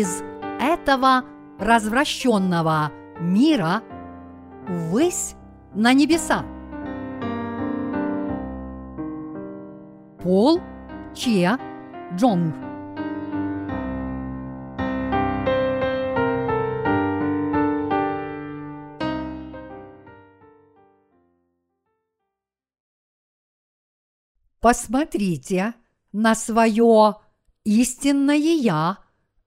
из этого развращенного мира ввысь на небеса. Пол Че Джонг Посмотрите на свое истинное Я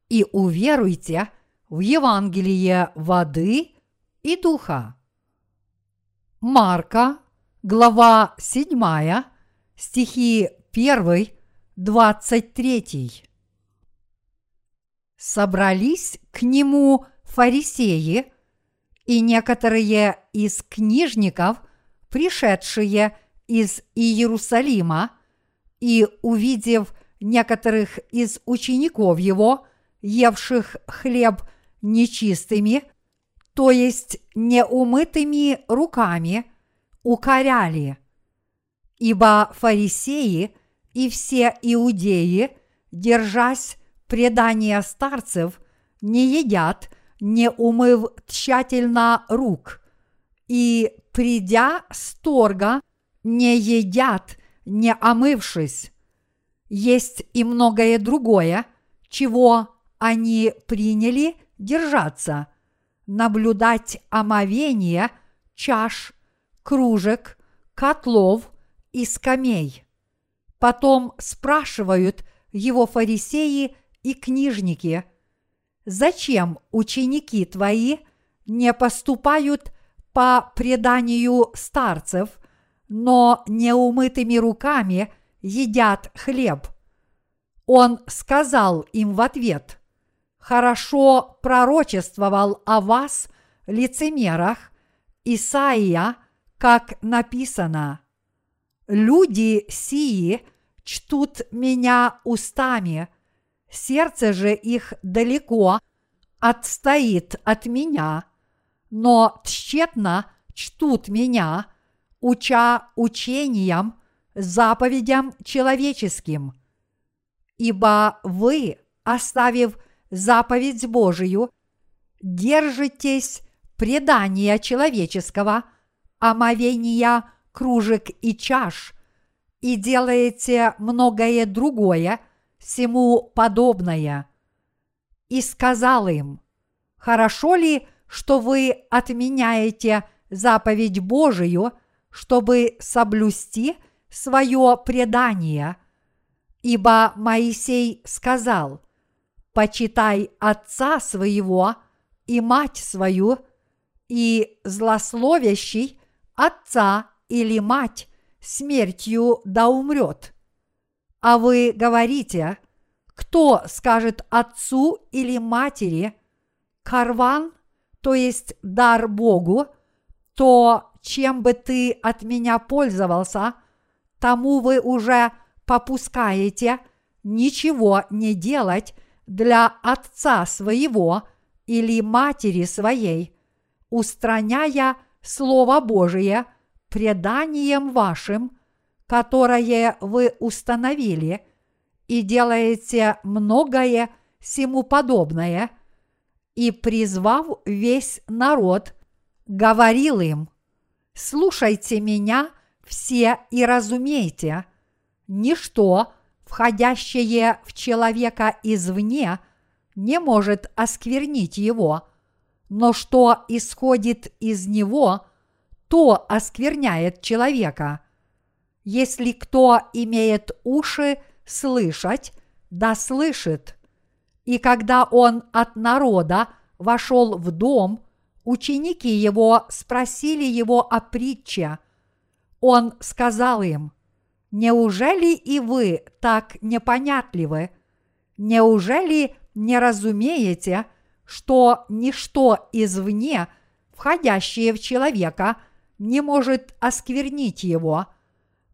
и уверуйте в Евангелие воды и духа. Марка, глава 7, стихи 1, 23. Собрались к нему фарисеи и некоторые из книжников, пришедшие из Иерусалима, и, увидев некоторых из учеников его, евших хлеб нечистыми, то есть неумытыми руками, укоряли. Ибо фарисеи и все иудеи, держась предания старцев, не едят, не умыв тщательно рук, и, придя с торга, не едят, не омывшись. Есть и многое другое, чего они приняли держаться, наблюдать омовение чаш, кружек, котлов и скамей. Потом спрашивают его фарисеи и книжники, зачем ученики твои не поступают по преданию старцев – но неумытыми руками едят хлеб. Он сказал им в ответ, «Хорошо пророчествовал о вас, лицемерах, Исаия, как написано, «Люди сии чтут меня устами, сердце же их далеко отстоит от меня, но тщетно чтут меня – уча учениям, заповедям человеческим. Ибо вы, оставив заповедь Божию, держитесь предания человеческого, омовения кружек и чаш, и делаете многое другое, всему подобное. И сказал им, хорошо ли, что вы отменяете заповедь Божию – чтобы соблюсти свое предание. Ибо Моисей сказал, «Почитай отца своего и мать свою, и злословящий отца или мать смертью да умрет». А вы говорите, кто скажет отцу или матери, карван, то есть дар Богу, то чем бы ты от меня пользовался, тому вы уже попускаете ничего не делать для отца своего или матери своей, устраняя Слово Божие преданием вашим, которое вы установили, и делаете многое всему подобное, и призвав весь народ, говорил им – слушайте меня все и разумейте, ничто, входящее в человека извне, не может осквернить его, но что исходит из него, то оскверняет человека. Если кто имеет уши слышать, да слышит. И когда он от народа вошел в дом, ученики его спросили его о притче. Он сказал им, «Неужели и вы так непонятливы? Неужели не разумеете, что ничто извне, входящее в человека, не может осквернить его,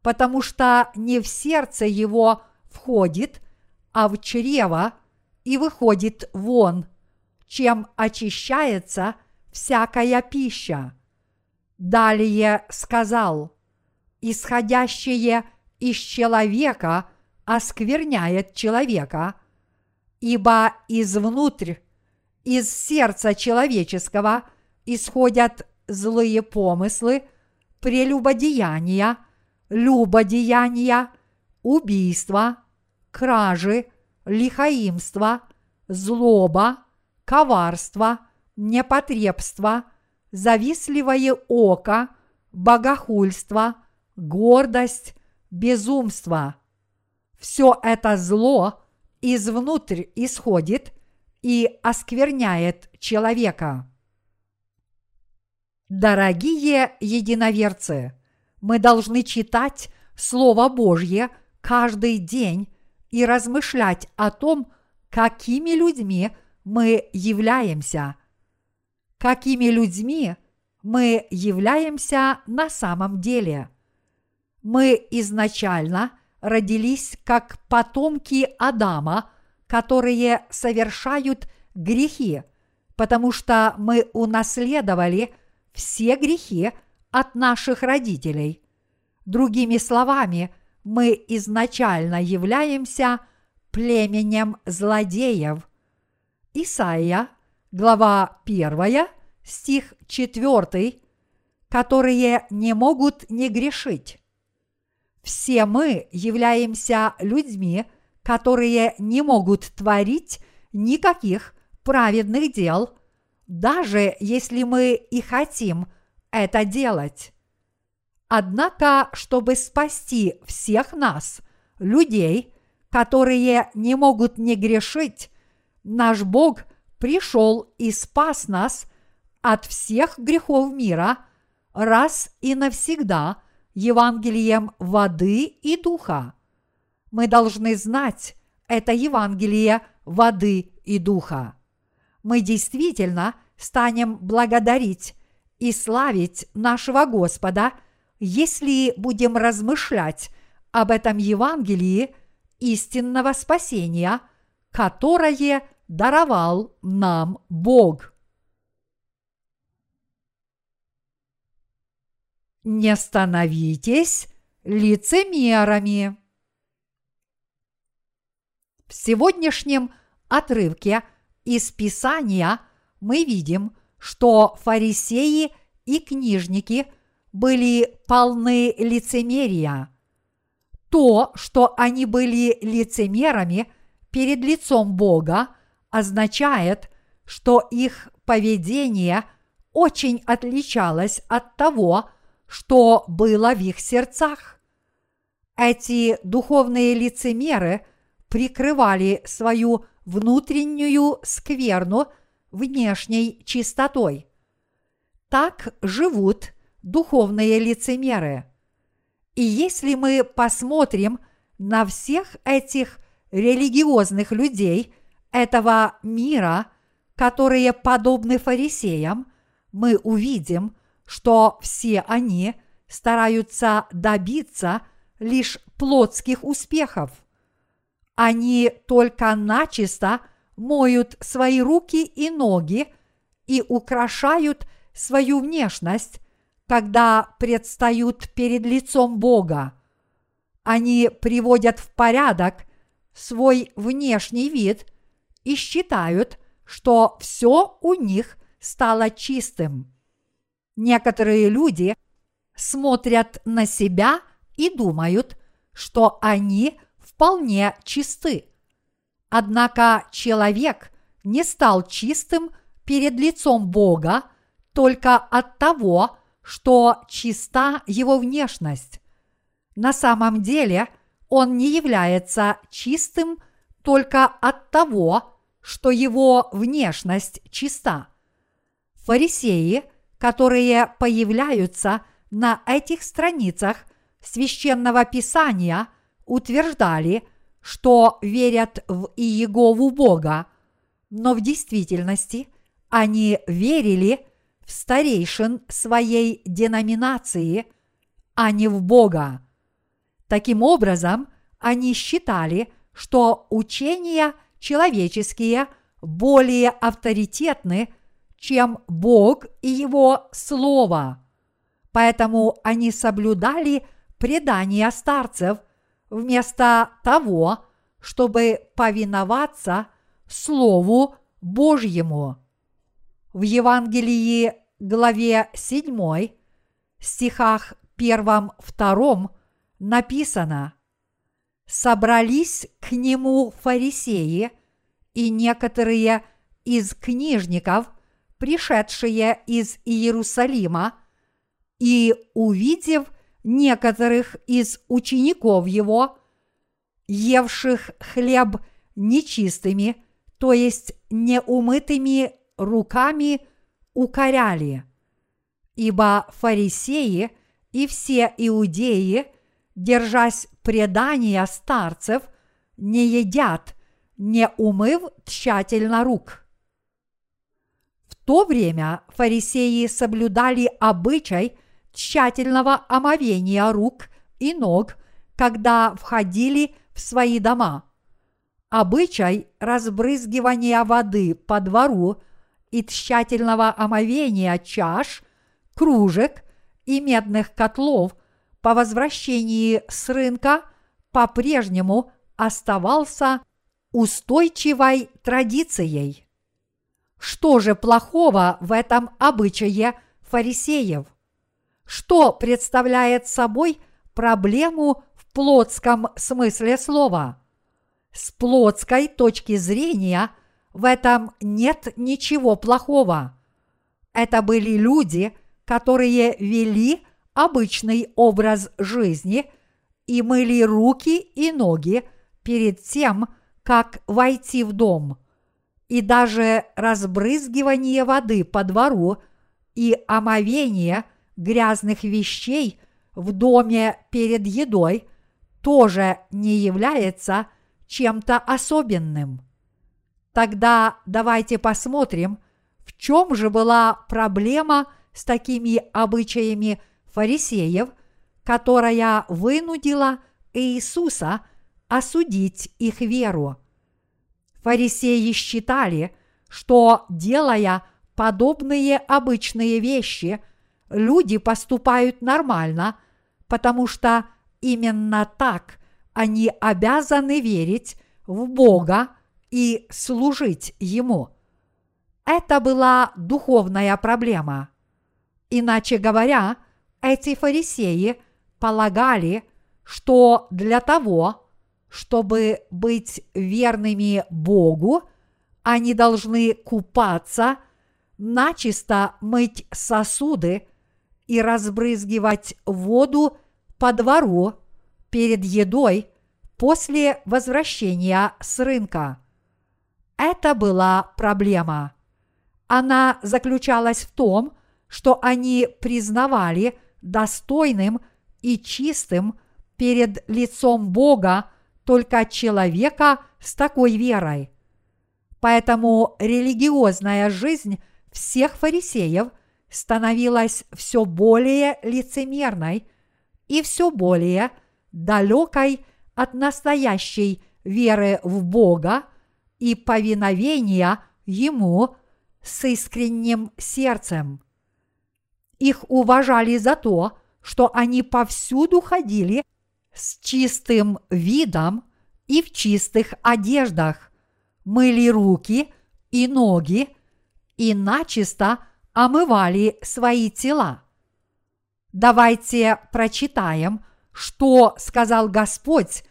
потому что не в сердце его входит, а в чрево и выходит вон, чем очищается – всякая пища. Далее сказал, исходящее из человека оскверняет человека, ибо извнутрь, из сердца человеческого исходят злые помыслы, прелюбодеяния, любодеяния, убийства, кражи, лихаимство, злоба, коварство, непотребство, завистливое око, богохульство, гордость, безумство. Все это зло извнутрь исходит и оскверняет человека. Дорогие единоверцы, мы должны читать Слово Божье каждый день и размышлять о том, какими людьми мы являемся. Какими людьми мы являемся на самом деле. Мы изначально родились как потомки Адама, которые совершают грехи, потому что мы унаследовали все грехи от наших родителей. Другими словами, мы изначально являемся племенем злодеев. Исаия, глава 1, стих 4, которые не могут не грешить. Все мы являемся людьми, которые не могут творить никаких праведных дел, даже если мы и хотим это делать. Однако, чтобы спасти всех нас, людей, которые не могут не грешить, наш Бог пришел и спас нас от всех грехов мира раз и навсегда Евангелием воды и духа. Мы должны знать это Евангелие воды и духа. Мы действительно станем благодарить и славить нашего Господа – если будем размышлять об этом Евангелии истинного спасения, которое даровал нам Бог. Не становитесь лицемерами. В сегодняшнем отрывке из Писания мы видим, что фарисеи и книжники – были полны лицемерия. То, что они были лицемерами перед лицом Бога, означает, что их поведение очень отличалось от того, что было в их сердцах. Эти духовные лицемеры прикрывали свою внутреннюю скверну внешней чистотой. Так живут духовные лицемеры. И если мы посмотрим на всех этих религиозных людей этого мира, которые подобны фарисеям, мы увидим, что все они стараются добиться лишь плотских успехов. Они только начисто моют свои руки и ноги и украшают свою внешность когда предстают перед лицом Бога. Они приводят в порядок свой внешний вид и считают, что все у них стало чистым. Некоторые люди смотрят на себя и думают, что они вполне чисты. Однако человек не стал чистым перед лицом Бога только от того, что чиста его внешность. На самом деле он не является чистым только от того, что его внешность чиста. Фарисеи, которые появляются на этих страницах священного писания, утверждали, что верят в Иегову Бога, но в действительности они верили старейшин своей деноминации, а не в Бога. Таким образом, они считали, что учения человеческие более авторитетны, чем Бог и Его Слово. Поэтому они соблюдали предания старцев вместо того, чтобы повиноваться Слову Божьему. В Евангелии главе 7 стихах 1-2 написано «Собрались к нему фарисеи и некоторые из книжников, пришедшие из Иерусалима, и, увидев некоторых из учеников его, евших хлеб нечистыми, то есть неумытыми руками, укоряли. Ибо фарисеи и все иудеи, держась предания старцев, не едят, не умыв тщательно рук. То время фарисеи соблюдали обычай тщательного омовения рук и ног, когда входили в свои дома. Обычай разбрызгивания воды по двору и тщательного омовения чаш, кружек и медных котлов по возвращении с рынка по-прежнему оставался устойчивой традицией. Что же плохого в этом обычае фарисеев? Что представляет собой проблему в плотском смысле слова? С плотской точки зрения в этом нет ничего плохого. Это были люди, которые вели обычный образ жизни и мыли руки и ноги перед тем, как войти в дом. И даже разбрызгивание воды по двору и омовение грязных вещей в доме перед едой тоже не является чем-то особенным. Тогда давайте посмотрим, в чем же была проблема с такими обычаями фарисеев, которая вынудила Иисуса осудить их веру. Фарисеи считали, что, делая подобные обычные вещи, люди поступают нормально, потому что именно так они обязаны верить в Бога и служить Ему. Это была духовная проблема. Иначе говоря, эти фарисеи полагали, что для того, чтобы быть верными Богу, они должны купаться, начисто мыть сосуды и разбрызгивать воду по двору перед едой после возвращения с рынка. Это была проблема. Она заключалась в том, что они признавали достойным и чистым перед лицом Бога только человека с такой верой. Поэтому религиозная жизнь всех фарисеев становилась все более лицемерной и все более далекой от настоящей веры в Бога и повиновения Ему с искренним сердцем. Их уважали за то, что они повсюду ходили с чистым видом и в чистых одеждах, мыли руки и ноги и начисто омывали свои тела. Давайте прочитаем, что сказал Господь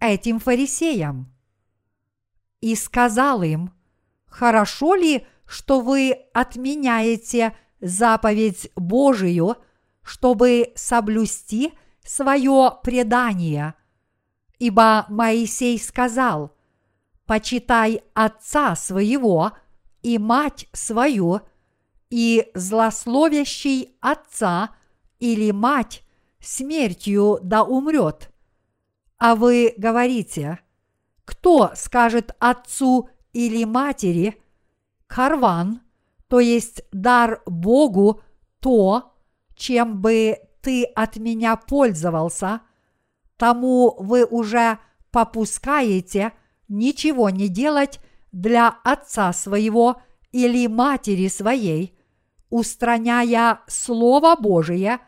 этим фарисеям. И сказал им, хорошо ли, что вы отменяете заповедь Божию, чтобы соблюсти свое предание. Ибо Моисей сказал, «Почитай отца своего и мать свою, и злословящий отца или мать смертью да умрет». А вы говорите, кто скажет отцу или матери, карван, то есть дар Богу то, чем бы ты от меня пользовался, тому вы уже попускаете ничего не делать для отца своего или матери своей, устраняя Слово Божие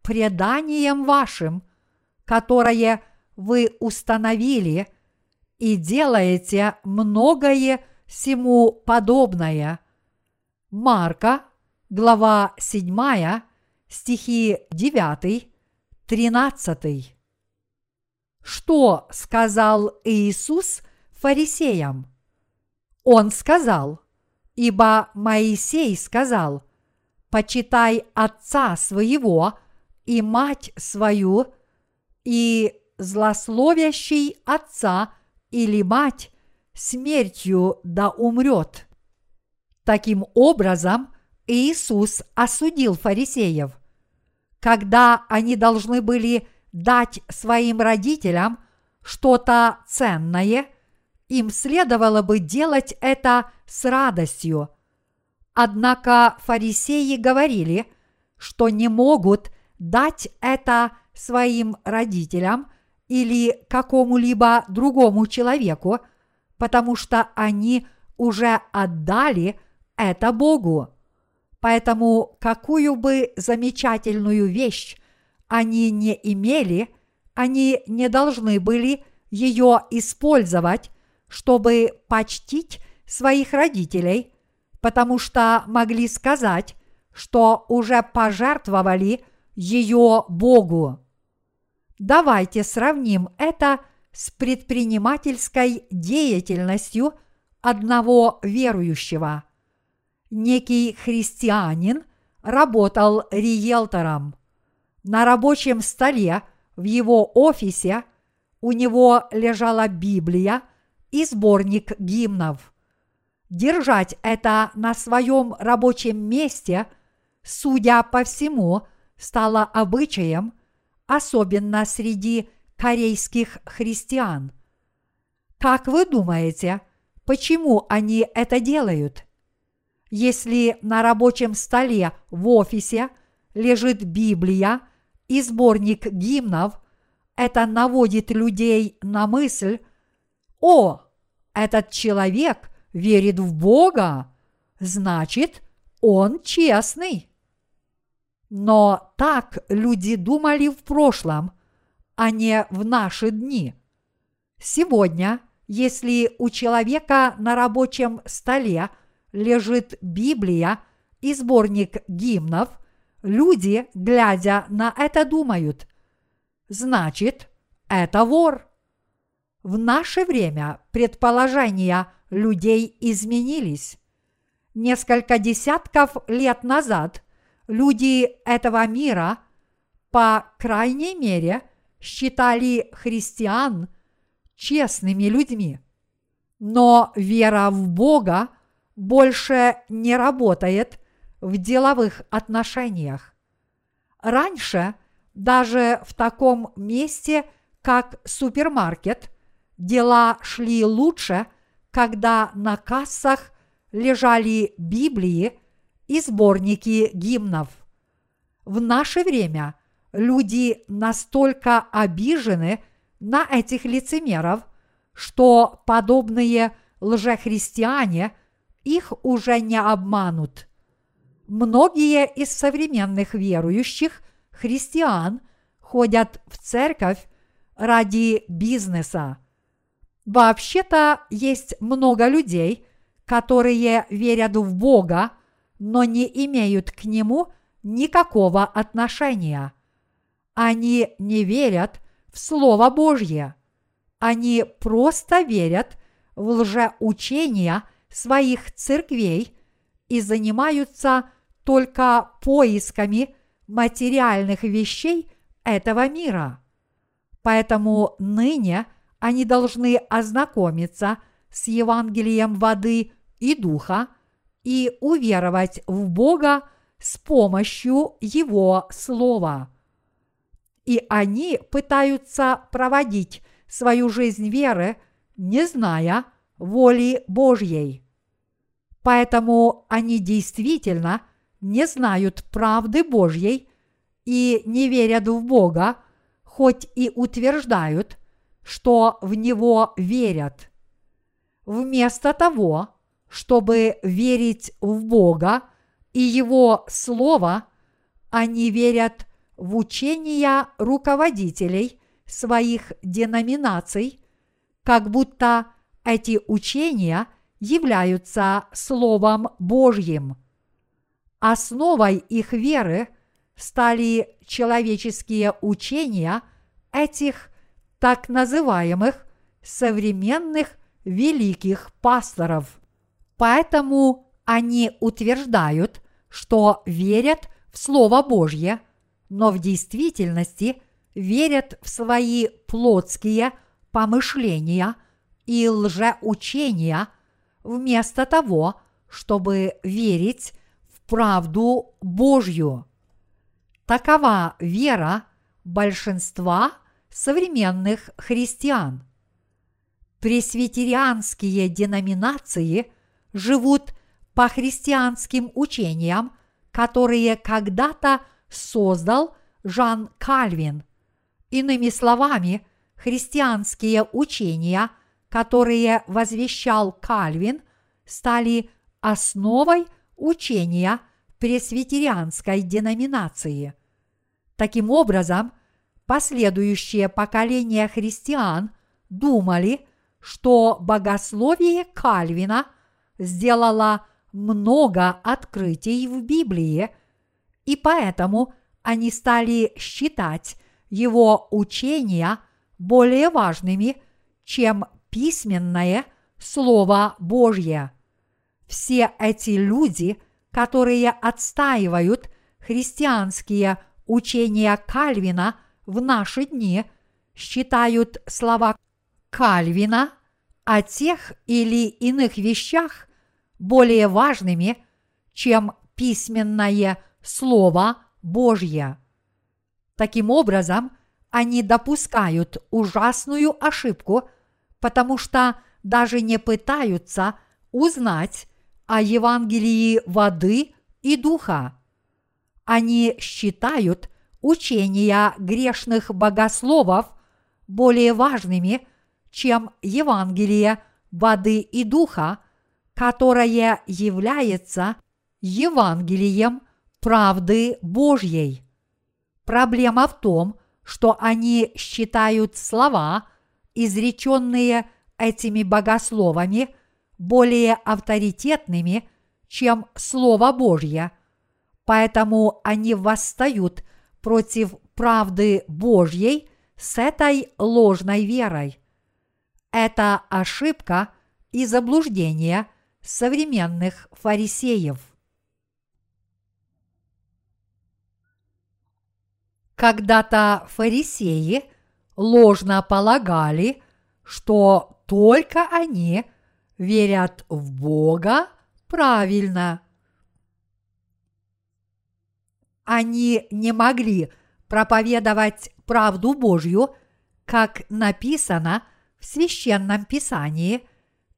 преданием вашим, которое вы установили, и делаете многое всему подобное. Марка, глава 7, стихи 9, 13. Что сказал Иисус фарисеям? Он сказал, ибо Моисей сказал, почитай отца своего и мать свою, и злословящий отца или мать смертью да умрет. Таким образом, Иисус осудил фарисеев. Когда они должны были дать своим родителям что-то ценное, им следовало бы делать это с радостью. Однако фарисеи говорили, что не могут дать это своим родителям или какому-либо другому человеку, потому что они уже отдали это Богу. Поэтому какую бы замечательную вещь они не имели, они не должны были ее использовать, чтобы почтить своих родителей, потому что могли сказать, что уже пожертвовали ее Богу. Давайте сравним это с предпринимательской деятельностью одного верующего. Некий христианин работал риэлтором. На рабочем столе в его офисе у него лежала Библия и сборник гимнов. Держать это на своем рабочем месте, судя по всему, стало обычаем, особенно среди корейских христиан. Как вы думаете, почему они это делают? Если на рабочем столе в офисе лежит Библия и сборник гимнов, это наводит людей на мысль, о, этот человек верит в Бога, значит, он честный. Но так люди думали в прошлом, а не в наши дни. Сегодня, если у человека на рабочем столе лежит Библия и сборник гимнов, люди, глядя на это, думают, значит, это вор. В наше время предположения людей изменились. Несколько десятков лет назад люди этого мира, по крайней мере, считали христиан честными людьми. Но вера в Бога больше не работает в деловых отношениях. Раньше даже в таком месте, как супермаркет, дела шли лучше, когда на кассах лежали Библии и сборники гимнов. В наше время люди настолько обижены на этих лицемеров, что подобные лжехристиане их уже не обманут. Многие из современных верующих христиан ходят в церковь ради бизнеса. Вообще-то есть много людей, которые верят в Бога, но не имеют к Нему никакого отношения. Они не верят в Слово Божье. Они просто верят в лжеучения своих церквей и занимаются только поисками материальных вещей этого мира. Поэтому ныне они должны ознакомиться с Евангелием воды и духа и уверовать в Бога с помощью Его Слова. И они пытаются проводить свою жизнь веры, не зная воли Божьей. Поэтому они действительно не знают правды Божьей и не верят в Бога, хоть и утверждают, что в Него верят. Вместо того, чтобы верить в Бога и Его Слово, они верят в учения руководителей своих деноминаций, как будто эти учения являются Словом Божьим. Основой их веры стали человеческие учения этих так называемых современных великих пасторов. Поэтому они утверждают, что верят в Слово Божье, но в действительности верят в свои плотские помышления и лжеучения вместо того, чтобы верить в правду Божью. Такова вера большинства современных христиан. Пресвитерианские деноминации живут по христианским учениям, которые когда-то создал Жан Кальвин. Иными словами, христианские учения, которые возвещал Кальвин, стали основой учения пресвитерианской деноминации. Таким образом, последующие поколения христиан думали, что богословие Кальвина сделало много открытий в Библии, и поэтому они стали считать его учения более важными, чем письменное Слово Божье. Все эти люди, которые отстаивают христианские учения Кальвина в наши дни, считают слова Кальвина о тех или иных вещах более важными, чем письменное Слово Божье. Таким образом, они допускают ужасную ошибку, потому что даже не пытаются узнать о Евангелии воды и духа. Они считают учения грешных богословов более важными, чем Евангелие воды и духа, которое является Евангелием правды Божьей. Проблема в том, что они считают слова, изреченные этими богословами, более авторитетными, чем Слово Божье, поэтому они восстают против правды Божьей с этой ложной верой. Это ошибка и заблуждение современных фарисеев. Когда-то фарисеи ложно полагали, что только они верят в Бога правильно. Они не могли проповедовать правду Божью, как написано в священном писании,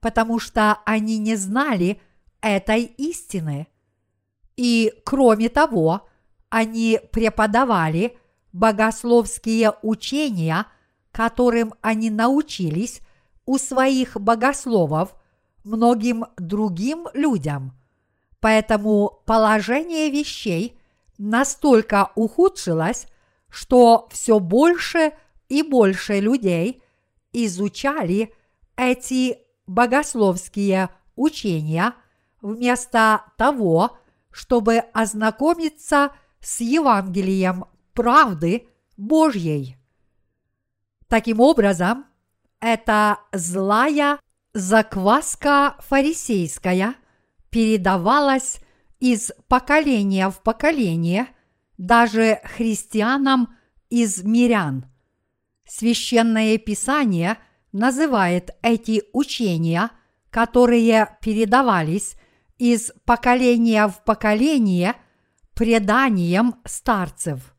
потому что они не знали этой истины. И кроме того, они преподавали богословские учения, которым они научились у своих богословов многим другим людям. Поэтому положение вещей настолько ухудшилось, что все больше и больше людей изучали эти богословские учения вместо того, чтобы ознакомиться с Евангелием правды Божьей. Таким образом, эта злая закваска фарисейская передавалась из поколения в поколение даже христианам из мирян. Священное Писание называет эти учения, которые передавались из поколения в поколение, преданием старцев –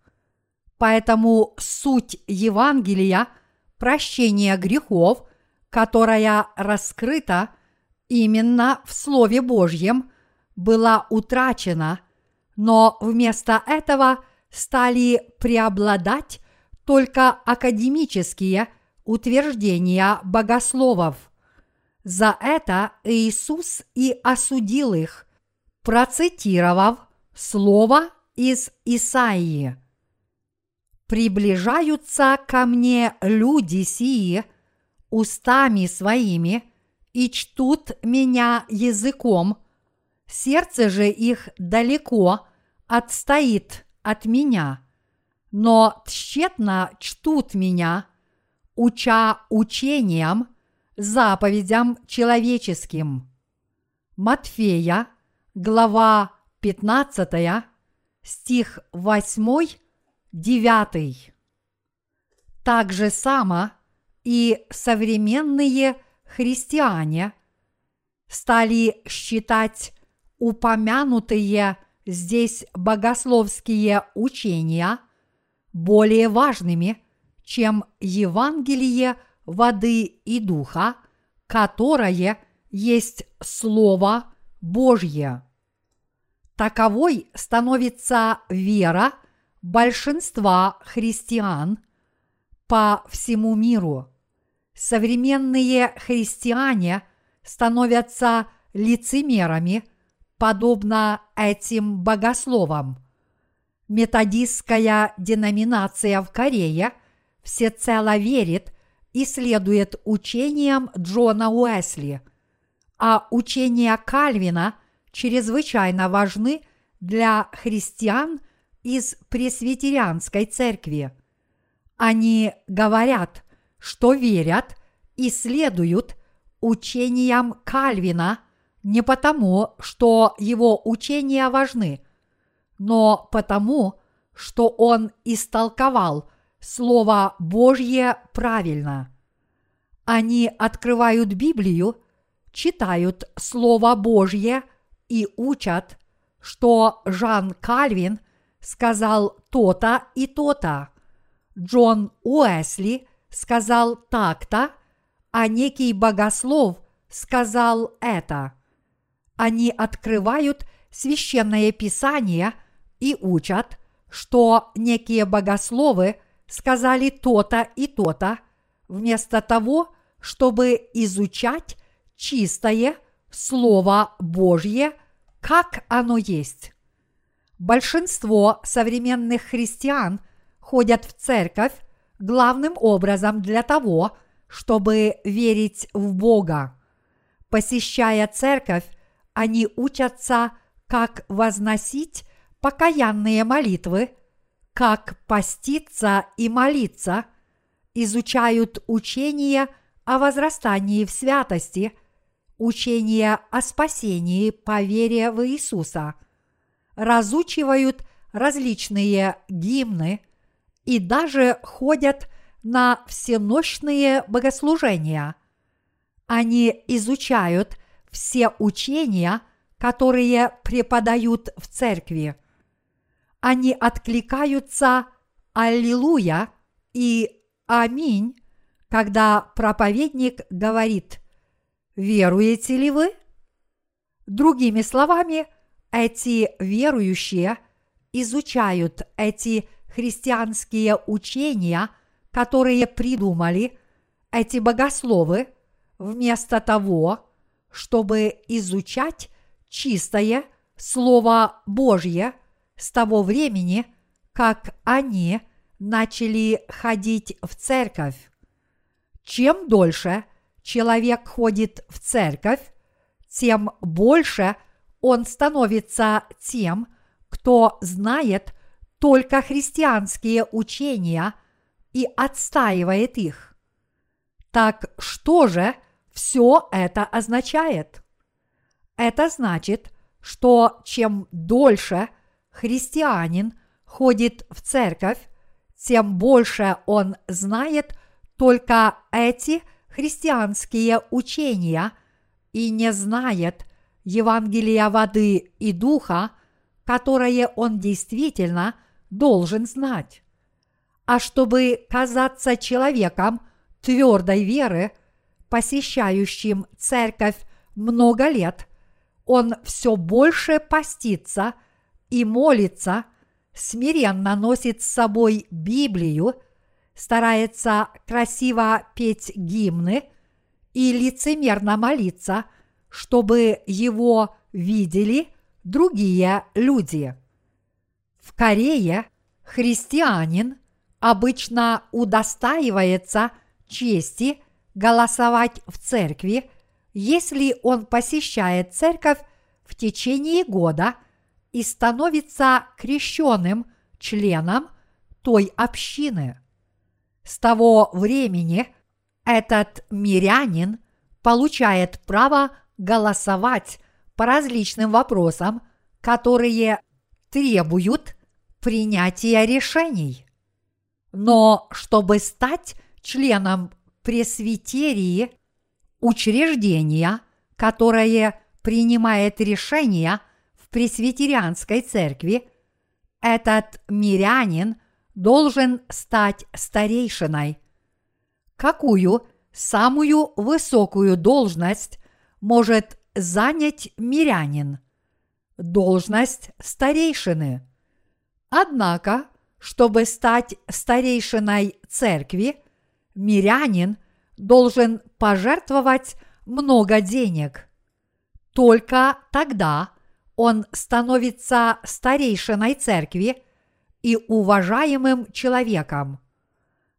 Поэтому суть Евангелия – прощение грехов, которая раскрыта именно в Слове Божьем, была утрачена, но вместо этого стали преобладать только академические утверждения богословов. За это Иисус и осудил их, процитировав слово из Исаии – приближаются ко мне люди сии устами своими и чтут меня языком, сердце же их далеко отстоит от меня, но тщетно чтут меня, уча учением, заповедям человеческим. Матфея, глава 15, стих 8, 9. Так же само и современные христиане стали считать упомянутые здесь богословские учения более важными, чем Евангелие воды и духа, которое есть Слово Божье. Таковой становится вера большинства христиан по всему миру. Современные христиане становятся лицемерами, подобно этим богословам. Методистская деноминация в Корее всецело верит и следует учениям Джона Уэсли, а учения Кальвина чрезвычайно важны для христиан из пресвитерианской церкви. Они говорят, что верят и следуют учениям Кальвина не потому, что его учения важны, но потому, что он истолковал Слово Божье правильно. Они открывают Библию, читают Слово Божье и учат, что Жан Кальвин сказал то-то и то-то. Джон Уэсли сказал так-то, а некий богослов сказал это. Они открывают священное писание и учат, что некие богословы сказали то-то и то-то, вместо того, чтобы изучать чистое Слово Божье, как оно есть. Большинство современных христиан ходят в церковь главным образом для того, чтобы верить в Бога. Посещая церковь, они учатся, как возносить покаянные молитвы, как поститься и молиться, изучают учение о возрастании в святости, учение о спасении по вере в Иисуса – разучивают различные гимны и даже ходят на всенощные богослужения. Они изучают все учения, которые преподают в церкви. Они откликаются «Аллилуйя» и «Аминь», когда проповедник говорит «Веруете ли вы?» Другими словами, эти верующие изучают эти христианские учения, которые придумали эти богословы, вместо того, чтобы изучать чистое Слово Божье с того времени, как они начали ходить в церковь. Чем дольше человек ходит в церковь, тем больше он становится тем, кто знает только христианские учения и отстаивает их. Так что же все это означает? Это значит, что чем дольше христианин ходит в церковь, тем больше он знает только эти христианские учения и не знает Евангелия воды и духа, которое он действительно должен знать. А чтобы казаться человеком твердой веры, посещающим церковь много лет, он все больше постится и молится, смиренно носит с собой Библию, старается красиво петь гимны и лицемерно молиться – чтобы его видели другие люди. В Корее христианин обычно удостаивается чести голосовать в церкви, если он посещает церковь в течение года и становится крещенным членом той общины. С того времени этот мирянин получает право голосовать по различным вопросам, которые требуют принятия решений. Но чтобы стать членом пресвитерии, учреждения, которое принимает решения в пресвитерианской церкви, этот мирянин должен стать старейшиной. Какую самую высокую должность может занять мирянин? Должность старейшины. Однако, чтобы стать старейшиной церкви, мирянин должен пожертвовать много денег. Только тогда он становится старейшиной церкви и уважаемым человеком.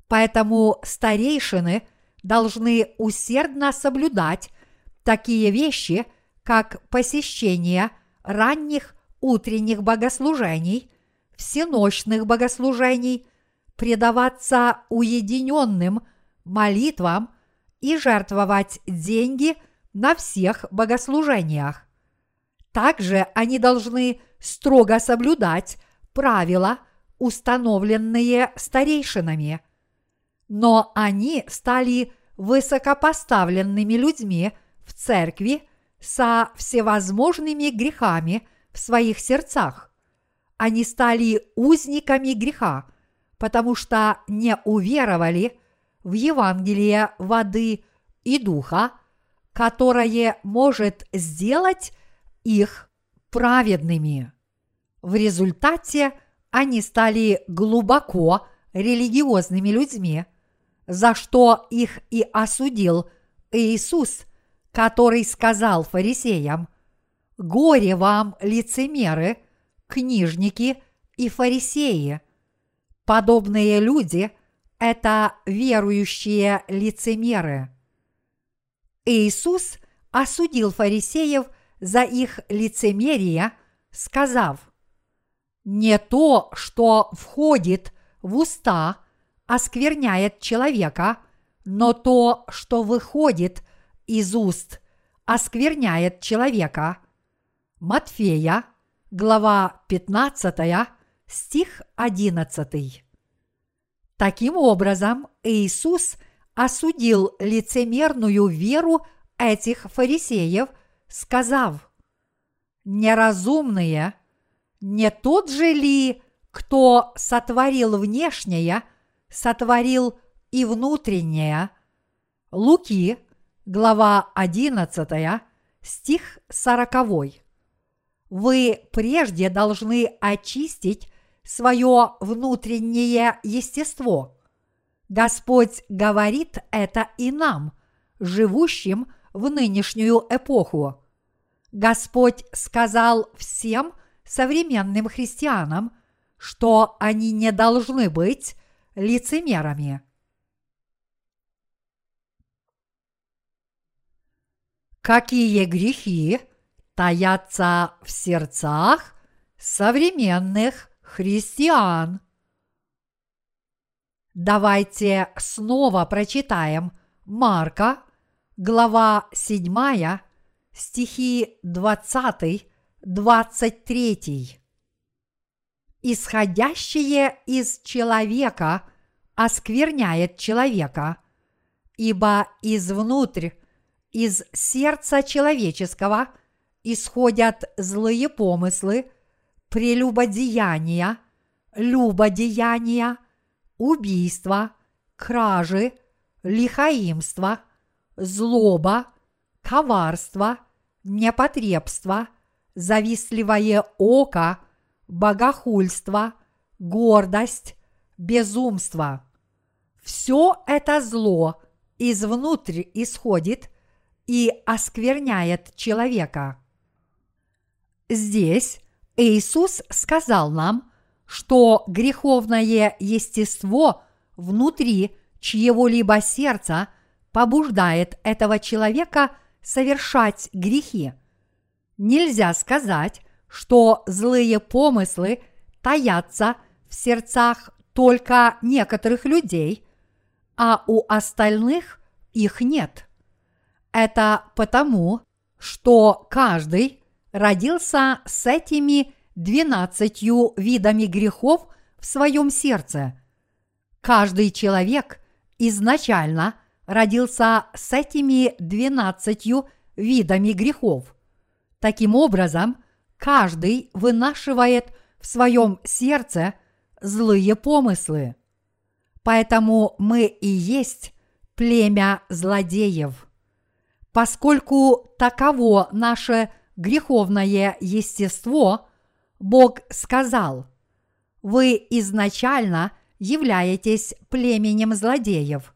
Поэтому старейшины должны усердно соблюдать такие вещи, как посещение ранних утренних богослужений, всеночных богослужений, предаваться уединенным молитвам и жертвовать деньги на всех богослужениях. Также они должны строго соблюдать правила, установленные старейшинами. Но они стали высокопоставленными людьми в церкви со всевозможными грехами в своих сердцах. Они стали узниками греха, потому что не уверовали в Евангелие воды и духа, которое может сделать их праведными. В результате они стали глубоко религиозными людьми, за что их и осудил Иисус, который сказал фарисеям, «Горе вам, лицемеры, книжники и фарисеи! Подобные люди – это верующие лицемеры». Иисус осудил фарисеев за их лицемерие, сказав, «Не то, что входит в уста, оскверняет человека, но то, что выходит из уст, оскверняет человека». Матфея, глава 15, стих 11. Таким образом, Иисус осудил лицемерную веру этих фарисеев – сказав, «Неразумные, не тот же ли, кто сотворил внешнее, сотворил и внутреннее?» Луки, глава 11, стих 40. Вы прежде должны очистить свое внутреннее естество. Господь говорит это и нам, живущим в нынешнюю эпоху. Господь сказал всем современным христианам, что они не должны быть лицемерами. Какие грехи таятся в сердцах современных христиан? Давайте снова прочитаем Марка – глава 7, стихи 20-23. Исходящее из человека оскверняет человека, ибо извнутрь, из сердца человеческого исходят злые помыслы, прелюбодеяния, любодеяния, убийства, кражи, лихаимства – злоба, коварство, непотребство, завистливое око, богохульство, гордость, безумство. Все это зло извнутрь исходит и оскверняет человека. Здесь Иисус сказал нам, что греховное естество внутри чьего-либо сердца побуждает этого человека совершать грехи. Нельзя сказать, что злые помыслы таятся в сердцах только некоторых людей, а у остальных их нет. Это потому, что каждый родился с этими двенадцатью видами грехов в своем сердце. Каждый человек изначально родился с этими двенадцатью видами грехов. Таким образом, каждый вынашивает в своем сердце злые помыслы. Поэтому мы и есть племя злодеев. Поскольку таково наше греховное естество, Бог сказал, вы изначально являетесь племенем злодеев.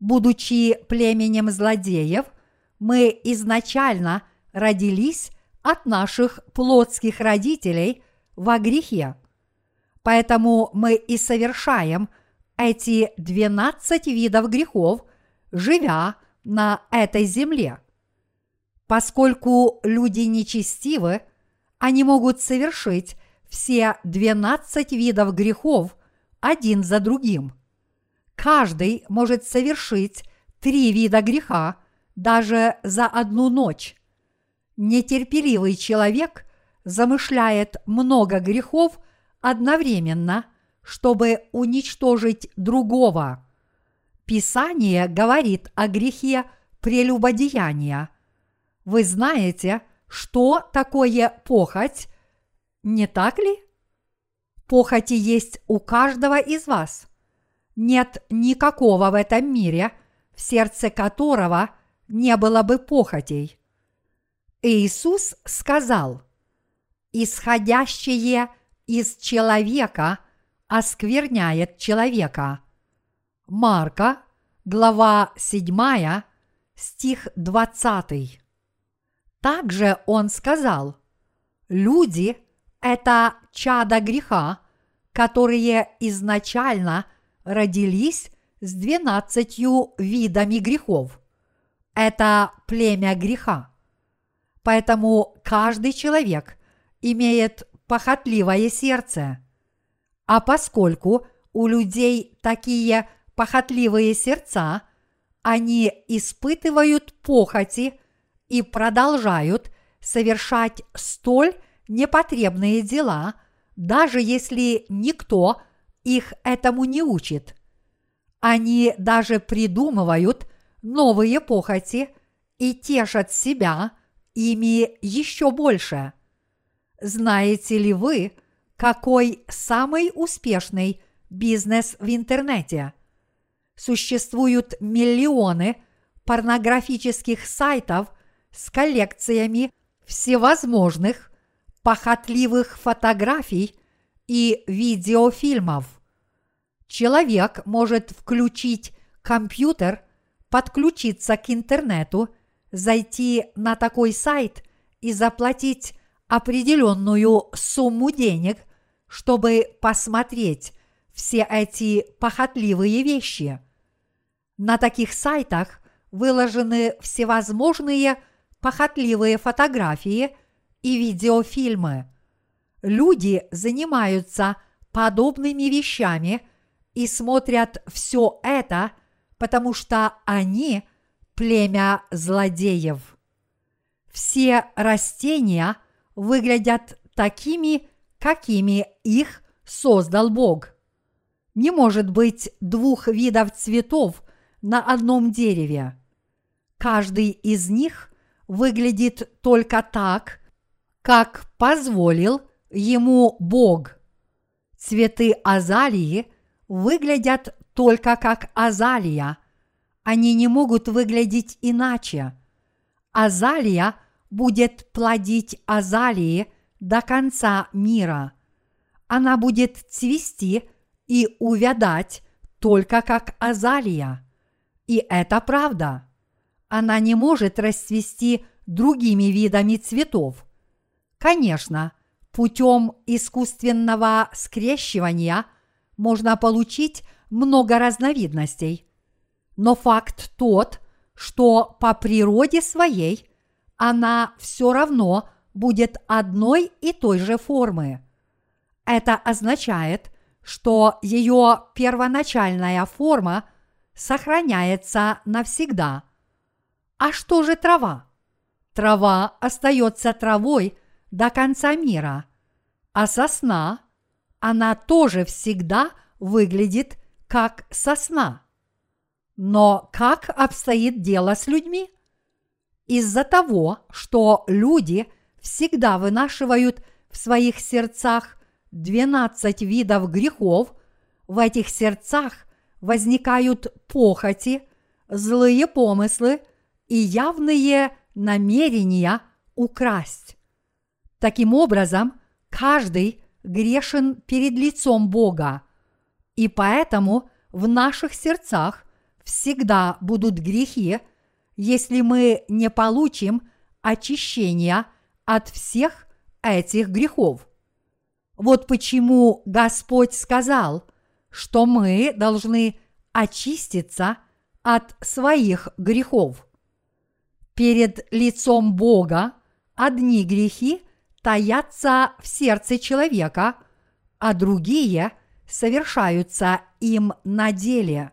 Будучи племенем злодеев, мы изначально родились от наших плотских родителей во грехе. Поэтому мы и совершаем эти 12 видов грехов, живя на этой земле. Поскольку люди нечестивы, они могут совершить все 12 видов грехов один за другим. Каждый может совершить три вида греха даже за одну ночь. Нетерпеливый человек замышляет много грехов одновременно, чтобы уничтожить другого. Писание говорит о грехе прелюбодеяния. Вы знаете, что такое похоть, не так ли? Похоти есть у каждого из вас. Нет никакого в этом мире, в сердце которого не было бы похотей. Иисус сказал, «Исходящее из человека оскверняет человека». Марка, глава 7, стих 20. Также он сказал, люди – это чада греха, которые изначально родились с двенадцатью видами грехов. Это племя греха. Поэтому каждый человек имеет похотливое сердце. А поскольку у людей такие похотливые сердца, они испытывают похоти и продолжают совершать столь непотребные дела, даже если никто их этому не учит. Они даже придумывают новые похоти и тешат себя ими еще больше. Знаете ли вы, какой самый успешный бизнес в интернете? Существуют миллионы порнографических сайтов с коллекциями всевозможных похотливых фотографий и видеофильмов. Человек может включить компьютер, подключиться к интернету, зайти на такой сайт и заплатить определенную сумму денег, чтобы посмотреть все эти похотливые вещи. На таких сайтах выложены всевозможные похотливые фотографии и видеофильмы. Люди занимаются подобными вещами и смотрят все это, потому что они племя злодеев. Все растения выглядят такими, какими их создал Бог. Не может быть двух видов цветов на одном дереве. Каждый из них выглядит только так, как позволил ему Бог. Цветы азалии выглядят только как азалия. Они не могут выглядеть иначе. Азалия будет плодить азалии до конца мира. Она будет цвести и увядать только как азалия. И это правда она не может расцвести другими видами цветов. Конечно, путем искусственного скрещивания можно получить много разновидностей. Но факт тот, что по природе своей она все равно будет одной и той же формы. Это означает, что ее первоначальная форма сохраняется навсегда. А что же трава? Трава остается травой до конца мира, а сосна, она тоже всегда выглядит как сосна. Но как обстоит дело с людьми? Из-за того, что люди всегда вынашивают в своих сердцах 12 видов грехов, в этих сердцах возникают похоти, злые помыслы и явные намерения украсть. Таким образом, каждый грешен перед лицом Бога, и поэтому в наших сердцах всегда будут грехи, если мы не получим очищения от всех этих грехов. Вот почему Господь сказал, что мы должны очиститься от своих грехов. Перед лицом Бога одни грехи таятся в сердце человека, а другие совершаются им на деле.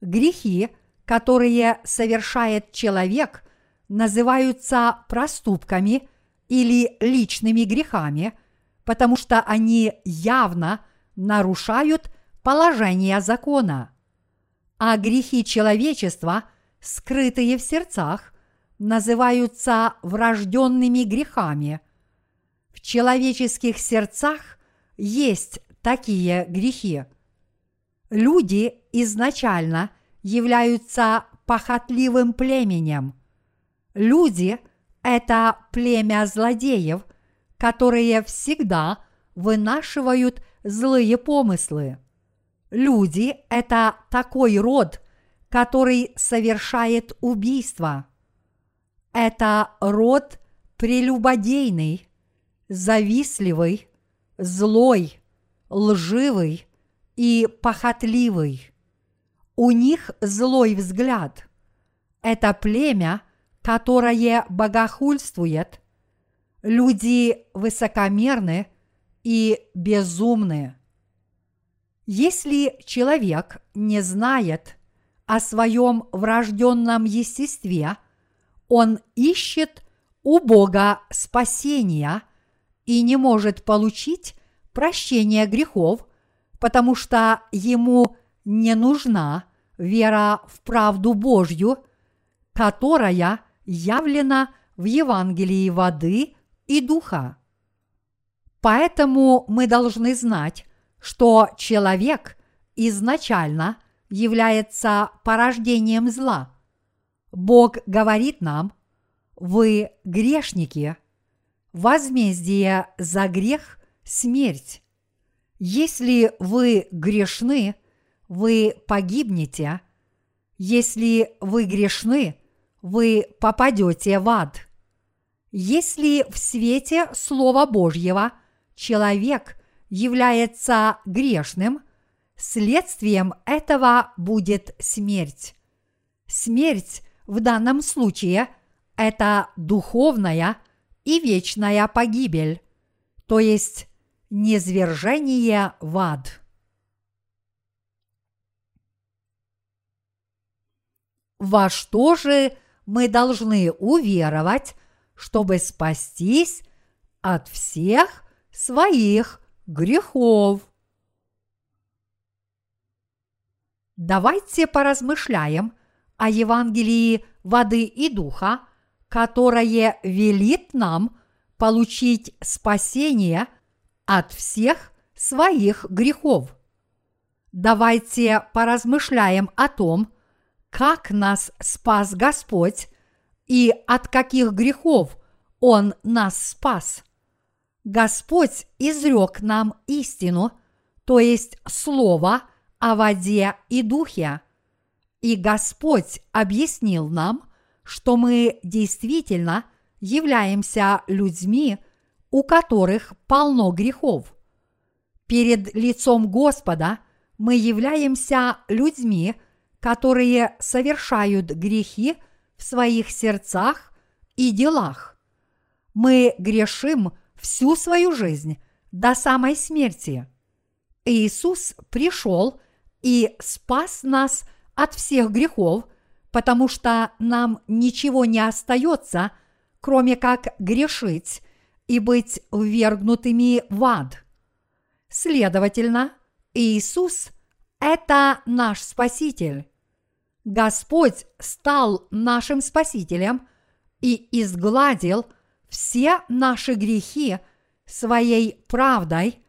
Грехи, которые совершает человек, называются проступками или личными грехами, потому что они явно нарушают положение закона. А грехи человечества, скрытые в сердцах, называются врожденными грехами. В человеческих сердцах есть такие грехи. Люди изначально являются похотливым племенем. Люди – это племя злодеев, которые всегда вынашивают злые помыслы. Люди – это такой род, который совершает убийство. Это род прелюбодейный, завистливый, злой, лживый и похотливый. У них злой взгляд. Это племя, которое богохульствует. Люди высокомерны и безумны. Если человек не знает о своем врожденном естестве, он ищет у Бога спасения и не может получить прощение грехов, потому что ему не нужна вера в правду Божью, которая явлена в Евангелии воды и духа. Поэтому мы должны знать, что человек изначально является порождением зла. Бог говорит нам, вы грешники, возмездие за грех – смерть. Если вы грешны, вы погибнете. Если вы грешны, вы попадете в ад. Если в свете Слова Божьего человек является грешным, следствием этого будет смерть. Смерть в данном случае – это духовная и вечная погибель, то есть Низвержение в ад. Во что же мы должны уверовать, чтобы спастись от всех своих грехов? Давайте поразмышляем о Евангелии воды и духа, которое велит нам получить спасение – от всех своих грехов. Давайте поразмышляем о том, как нас спас Господь и от каких грехов Он нас спас. Господь изрек нам истину, то есть Слово о воде и духе. И Господь объяснил нам, что мы действительно являемся людьми – у которых полно грехов. Перед лицом Господа мы являемся людьми, которые совершают грехи в своих сердцах и делах. Мы грешим всю свою жизнь до самой смерти. Иисус пришел и спас нас от всех грехов, потому что нам ничего не остается, кроме как грешить и быть ввергнутыми в ад. Следовательно, Иисус – это наш Спаситель. Господь стал нашим Спасителем и изгладил все наши грехи своей правдой,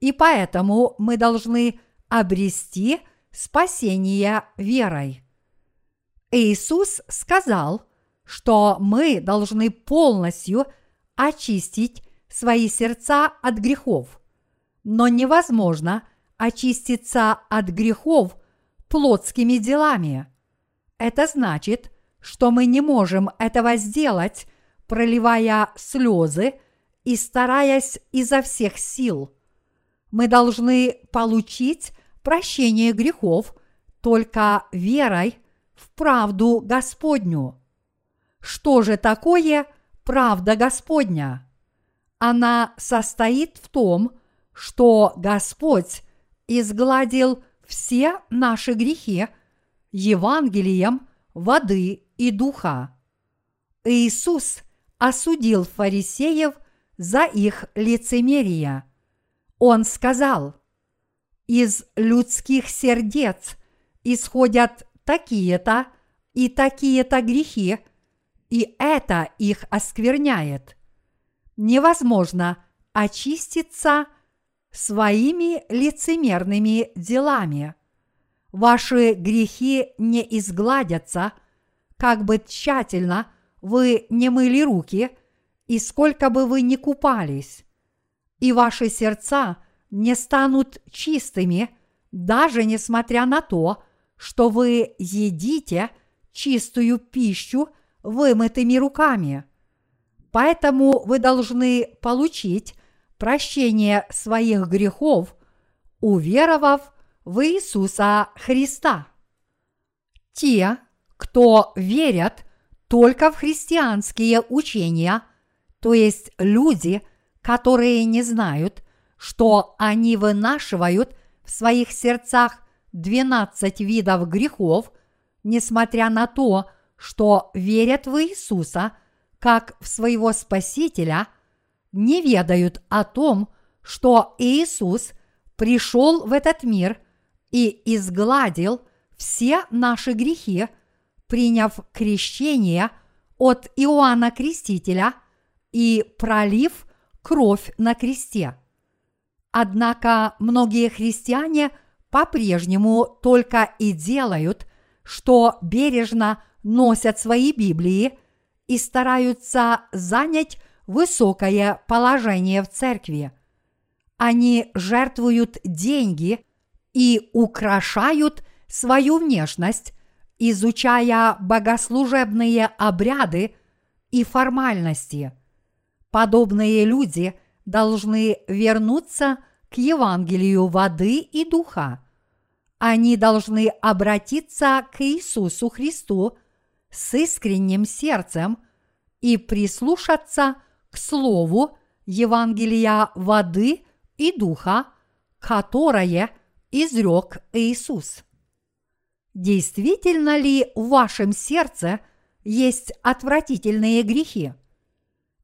и поэтому мы должны обрести спасение верой. Иисус сказал, что мы должны полностью очистить свои сердца от грехов, но невозможно очиститься от грехов плотскими делами. Это значит, что мы не можем этого сделать, проливая слезы и стараясь изо всех сил. Мы должны получить прощение грехов только верой в правду Господню. Что же такое правда Господня? Она состоит в том, что Господь изгладил все наши грехи Евангелием воды и духа. Иисус осудил фарисеев за их лицемерие. Он сказал, «Из людских сердец исходят такие-то и такие-то грехи, и это их оскверняет. Невозможно очиститься своими лицемерными делами. Ваши грехи не изгладятся, как бы тщательно вы не мыли руки и сколько бы вы ни купались, и ваши сердца не станут чистыми, даже несмотря на то, что вы едите чистую пищу вымытыми руками. Поэтому вы должны получить прощение своих грехов, уверовав в Иисуса Христа. Те, кто верят только в христианские учения, то есть люди, которые не знают, что они вынашивают в своих сердцах 12 видов грехов, несмотря на то, что верят в Иисуса как в своего Спасителя, не ведают о том, что Иисус пришел в этот мир и изгладил все наши грехи, приняв крещение от Иоанна Крестителя и пролив кровь на кресте. Однако многие христиане по-прежнему только и делают, что бережно носят свои Библии и стараются занять высокое положение в церкви. Они жертвуют деньги и украшают свою внешность, изучая богослужебные обряды и формальности. Подобные люди должны вернуться к Евангелию воды и духа. Они должны обратиться к Иисусу Христу с искренним сердцем и прислушаться к Слову Евангелия воды и духа, которое изрек Иисус. Действительно ли в вашем сердце есть отвратительные грехи?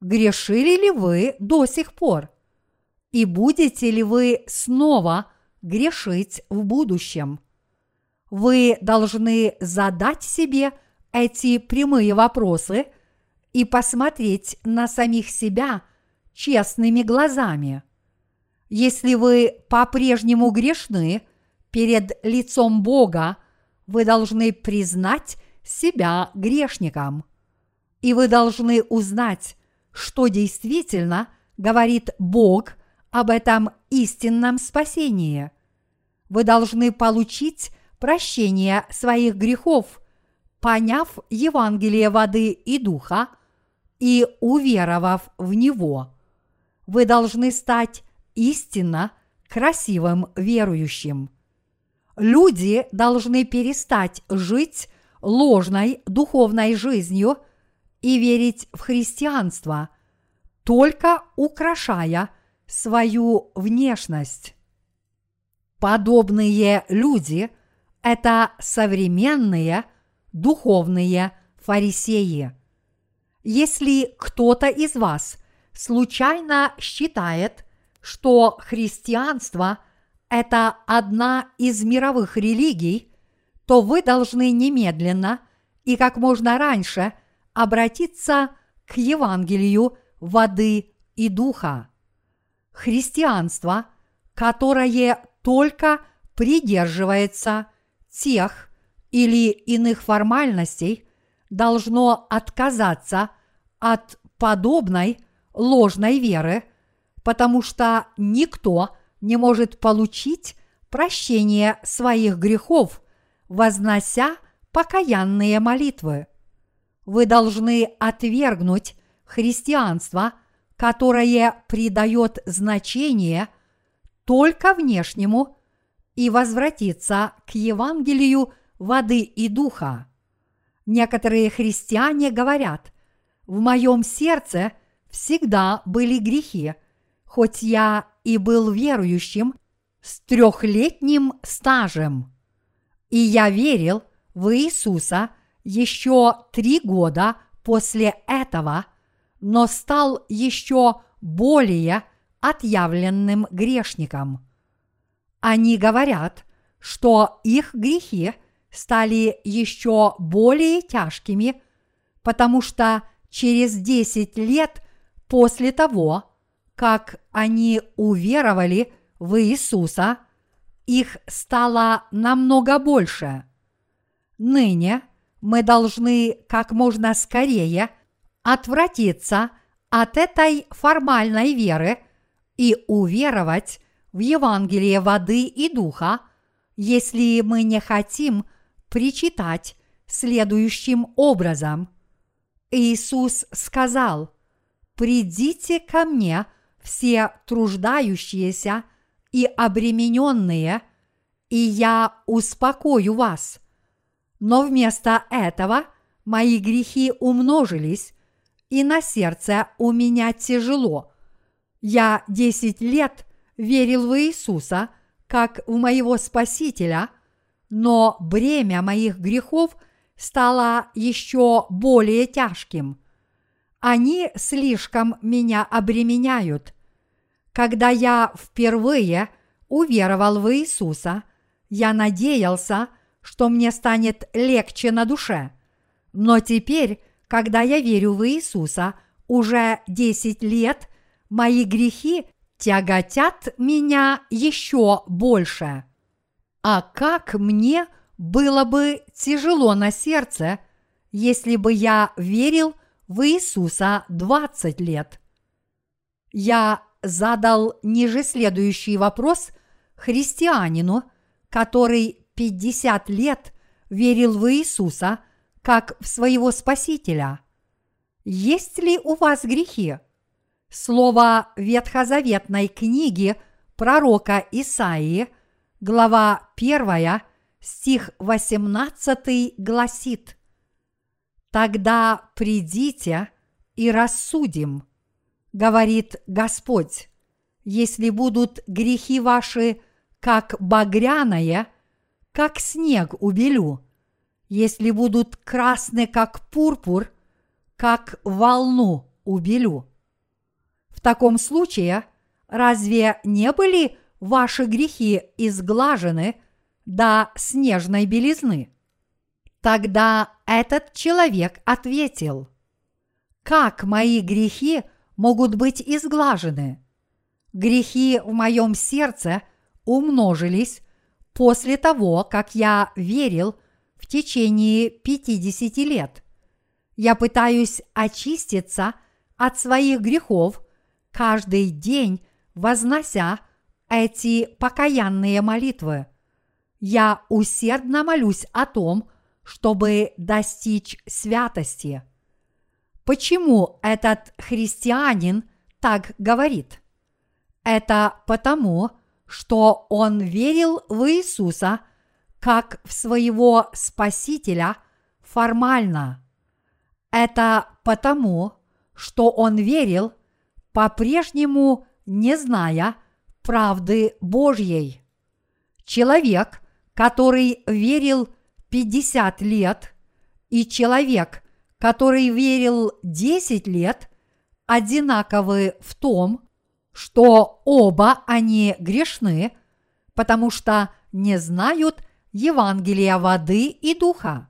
Грешили ли вы до сих пор? И будете ли вы снова грешить в будущем? Вы должны задать себе эти прямые вопросы и посмотреть на самих себя честными глазами. Если вы по-прежнему грешны перед лицом Бога, вы должны признать себя грешником. И вы должны узнать, что действительно говорит Бог об этом истинном спасении. Вы должны получить прощение своих грехов, поняв Евангелие воды и духа и уверовав в него. Вы должны стать истинно красивым верующим. Люди должны перестать жить ложной духовной жизнью и верить в христианство, только украшая свою внешность. Подобные люди – это современные духовные фарисеи. Если кто-то из вас случайно считает, что христианство – это одна из мировых религий, то вы должны немедленно и как можно раньше обратиться к Евангелию воды и духа. Христианство, которое только придерживается тех или иных формальностей, должно отказаться от подобной ложной веры, потому что никто не может получить прощение своих грехов, вознося покаянные молитвы. Вы должны отвергнуть христианство, которое придает значение – только внешнему и возвратиться к Евангелию воды и духа. Некоторые христиане говорят, в моем сердце всегда были грехи, хоть я и был верующим с трехлетним стажем. И я верил в Иисуса еще три года после этого, но стал еще более отъявленным грешникам. Они говорят, что их грехи стали еще более тяжкими, потому что через 10 лет после того, как они уверовали в Иисуса, их стало намного больше. Ныне мы должны как можно скорее отвратиться от этой формальной веры – и уверовать в Евангелие воды и духа, если мы не хотим причитать следующим образом. Иисус сказал, «Придите ко мне все труждающиеся и обремененные, и я успокою вас». Но вместо этого мои грехи умножились, и на сердце у меня тяжело – я десять лет верил в Иисуса как в моего Спасителя, но бремя моих грехов стало еще более тяжким. Они слишком меня обременяют. Когда я впервые уверовал в Иисуса, я надеялся, что мне станет легче на душе. Но теперь, когда я верю в Иисуса уже десять лет, мои грехи тяготят меня еще больше. А как мне было бы тяжело на сердце, если бы я верил в Иисуса 20 лет. Я задал ниже следующий вопрос христианину, который 50 лет верил в Иисуса как в своего Спасителя. Есть ли у вас грехи? Слово ветхозаветной книги пророка Исаии, глава 1, стих 18 гласит «Тогда придите и рассудим, говорит Господь, если будут грехи ваши, как багряное, как снег убелю, если будут красны, как пурпур, как волну убелю». В таком случае, разве не были ваши грехи изглажены до снежной белизны? Тогда этот человек ответил, как мои грехи могут быть изглажены? Грехи в моем сердце умножились после того, как я верил в течение 50 лет. Я пытаюсь очиститься от своих грехов – каждый день вознося эти покаянные молитвы. Я усердно молюсь о том, чтобы достичь святости. Почему этот христианин так говорит? Это потому, что он верил в Иисуса как в своего Спасителя формально. Это потому, что он верил, по-прежнему не зная правды Божьей. Человек, который верил 50 лет, и человек, который верил 10 лет, одинаковы в том, что оба они грешны, потому что не знают Евангелия воды и духа.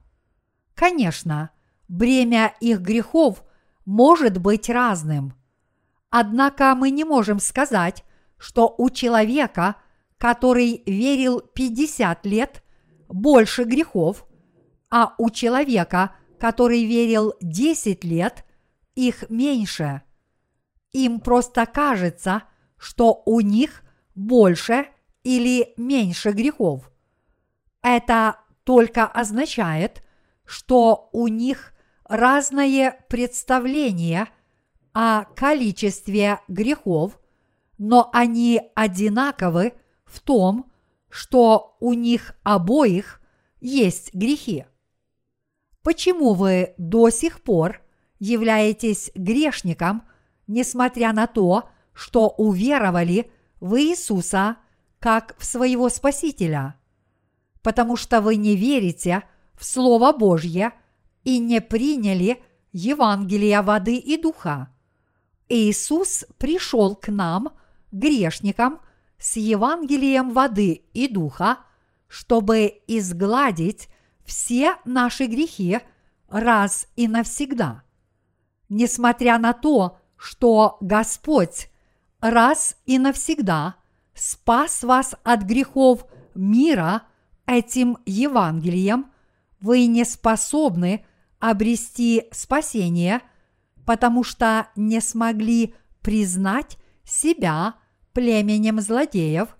Конечно, бремя их грехов может быть разным. Однако мы не можем сказать, что у человека, который верил 50 лет, больше грехов, а у человека, который верил 10 лет, их меньше. Им просто кажется, что у них больше или меньше грехов. Это только означает, что у них разное представление о количестве грехов, но они одинаковы в том, что у них обоих есть грехи. Почему вы до сих пор являетесь грешником, несмотря на то, что уверовали в Иисуса как в своего Спасителя? Потому что вы не верите в Слово Божье и не приняли Евангелия воды и духа. Иисус пришел к нам, грешникам, с Евангелием воды и духа, чтобы изгладить все наши грехи раз и навсегда. Несмотря на то, что Господь раз и навсегда спас вас от грехов мира этим Евангелием, вы не способны обрести спасение, потому что не смогли признать себя племенем злодеев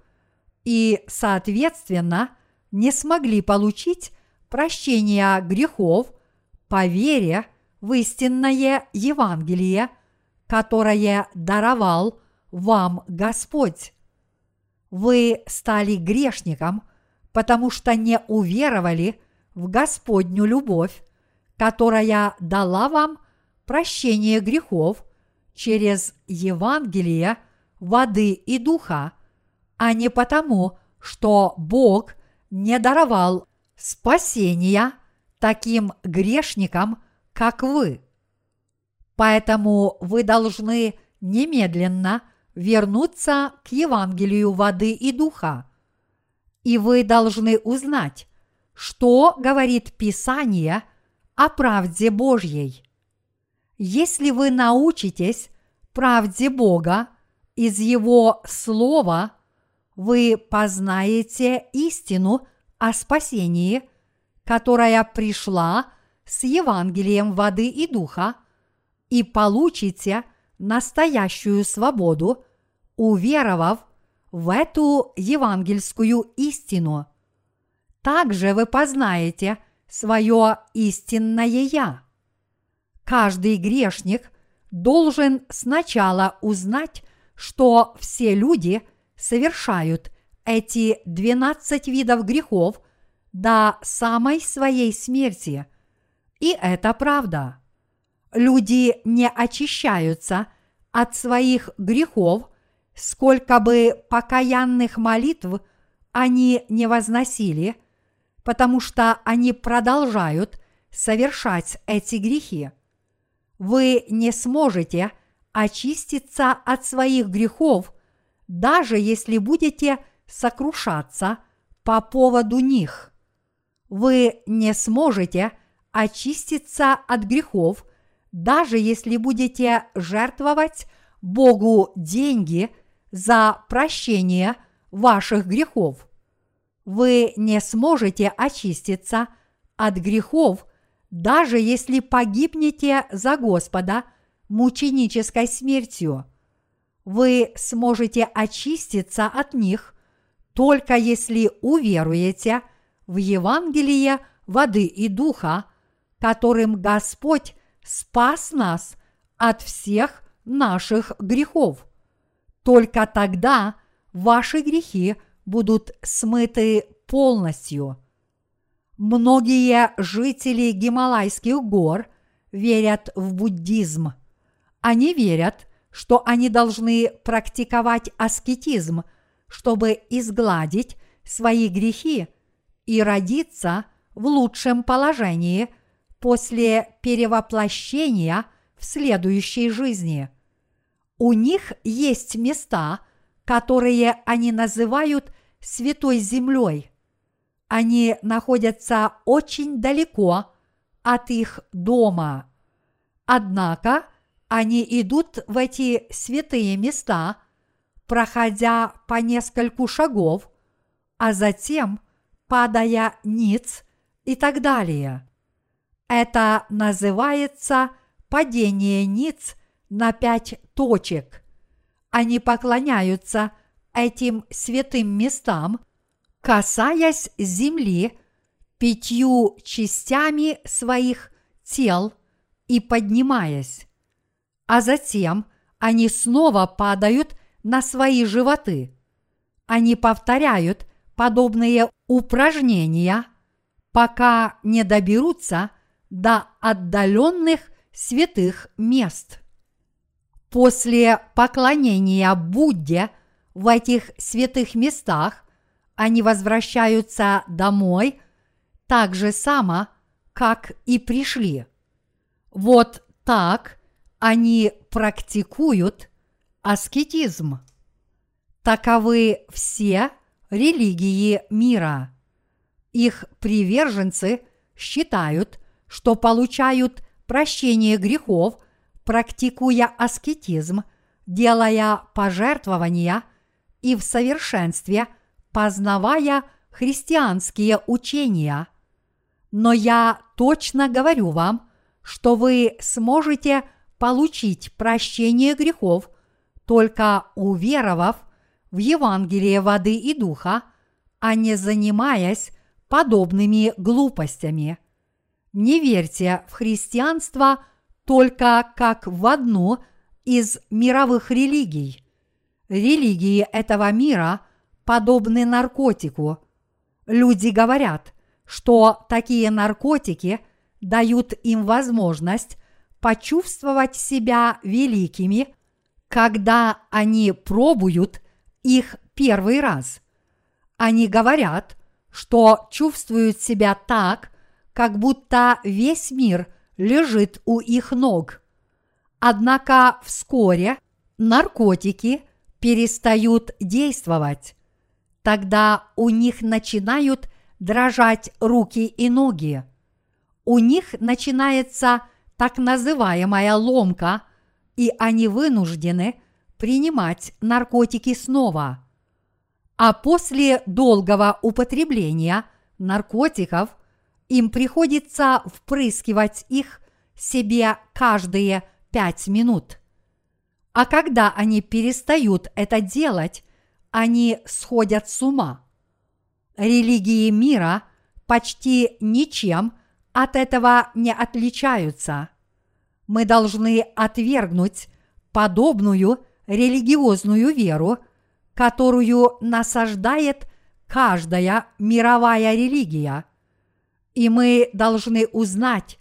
и, соответственно, не смогли получить прощения грехов по вере в истинное Евангелие, которое даровал вам Господь. Вы стали грешником, потому что не уверовали в Господню любовь, которая дала вам прощение грехов через Евангелие воды и духа, а не потому, что Бог не даровал спасения таким грешникам, как вы. Поэтому вы должны немедленно вернуться к Евангелию воды и духа. И вы должны узнать, что говорит Писание о правде Божьей. Если вы научитесь правде Бога из Его Слова, вы познаете истину о спасении, которая пришла с Евангелием воды и духа, и получите настоящую свободу, уверовав в эту евангельскую истину. Также вы познаете свое истинное «Я». Каждый грешник должен сначала узнать, что все люди совершают эти 12 видов грехов до самой своей смерти. И это правда. Люди не очищаются от своих грехов, сколько бы покаянных молитв они не возносили, потому что они продолжают совершать эти грехи. Вы не сможете очиститься от своих грехов, даже если будете сокрушаться по поводу них. Вы не сможете очиститься от грехов, даже если будете жертвовать Богу деньги за прощение ваших грехов. Вы не сможете очиститься от грехов, даже если погибнете за Господа мученической смертью. Вы сможете очиститься от них только если уверуете в Евангелие воды и духа, которым Господь спас нас от всех наших грехов. Только тогда ваши грехи будут смыты полностью. Многие жители Гималайских гор верят в буддизм. Они верят, что они должны практиковать аскетизм, чтобы изгладить свои грехи и родиться в лучшем положении после перевоплощения в следующей жизни. У них есть места, которые они называют Святой Землей. Они находятся очень далеко от их дома. Однако они идут в эти святые места, проходя по нескольку шагов, а затем падая ниц и так далее. Это называется падение ниц на пять точек. Они поклоняются этим святым местам, касаясь земли пятью частями своих тел и поднимаясь. А затем они снова падают на свои животы. Они повторяют подобные упражнения, пока не доберутся до отдаленных святых мест. После поклонения Будде в этих святых местах они возвращаются домой так же само, как и пришли. Вот так они практикуют аскетизм. Таковы все религии мира. Их приверженцы считают, что получают прощение грехов, практикуя аскетизм, делая пожертвования и в совершенстве познавая христианские учения. Но я точно говорю вам, что вы сможете получить прощение грехов, только уверовав в Евангелие воды и духа, а не занимаясь подобными глупостями. Не верьте в христианство только как в одну из мировых религий. Религии этого мира подобны наркотику. Люди говорят, что такие наркотики дают им возможность почувствовать себя великими, когда они пробуют их первый раз. Они говорят, что чувствуют себя так, как будто весь мир лежит у их ног. Однако вскоре наркотики перестают действовать. Тогда у них начинают дрожать руки и ноги. У них начинается так называемая ломка, и они вынуждены принимать наркотики снова. А после долгого употребления наркотиков им приходится впрыскивать их себе каждые пять минут. А когда они перестают это делать, они сходят с ума. Религии мира почти ничем от этого не отличаются. Мы должны отвергнуть подобную религиозную веру, которую насаждает каждая мировая религия. И мы должны узнать,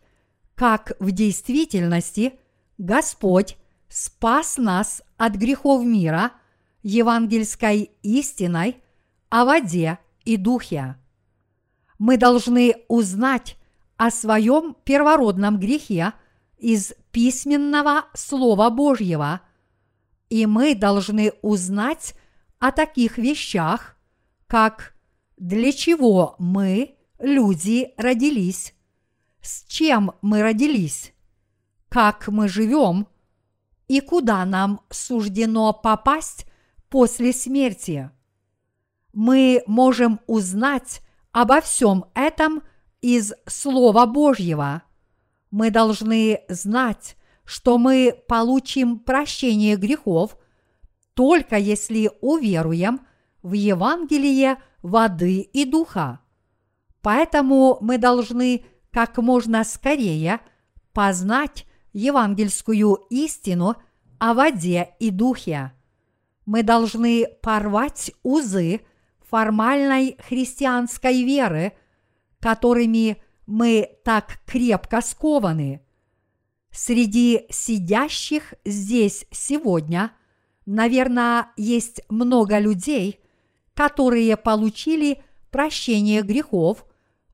как в действительности Господь спас нас от грехов мира евангельской истиной о воде и духе. Мы должны узнать о своем первородном грехе из письменного Слова Божьего – и мы должны узнать о таких вещах, как для чего мы, люди, родились, с чем мы родились, как мы живем? И куда нам суждено попасть после смерти. Мы можем узнать обо всем этом из Слова Божьего. Мы должны знать, что мы получим прощение грехов только если уверуем в Евангелие воды и духа. Поэтому мы должны как можно скорее познать евангельскую истину о воде и духе. Мы должны порвать узы формальной христианской веры, которыми мы так крепко скованы. Среди сидящих здесь сегодня, наверное, есть много людей, которые получили прощение грехов,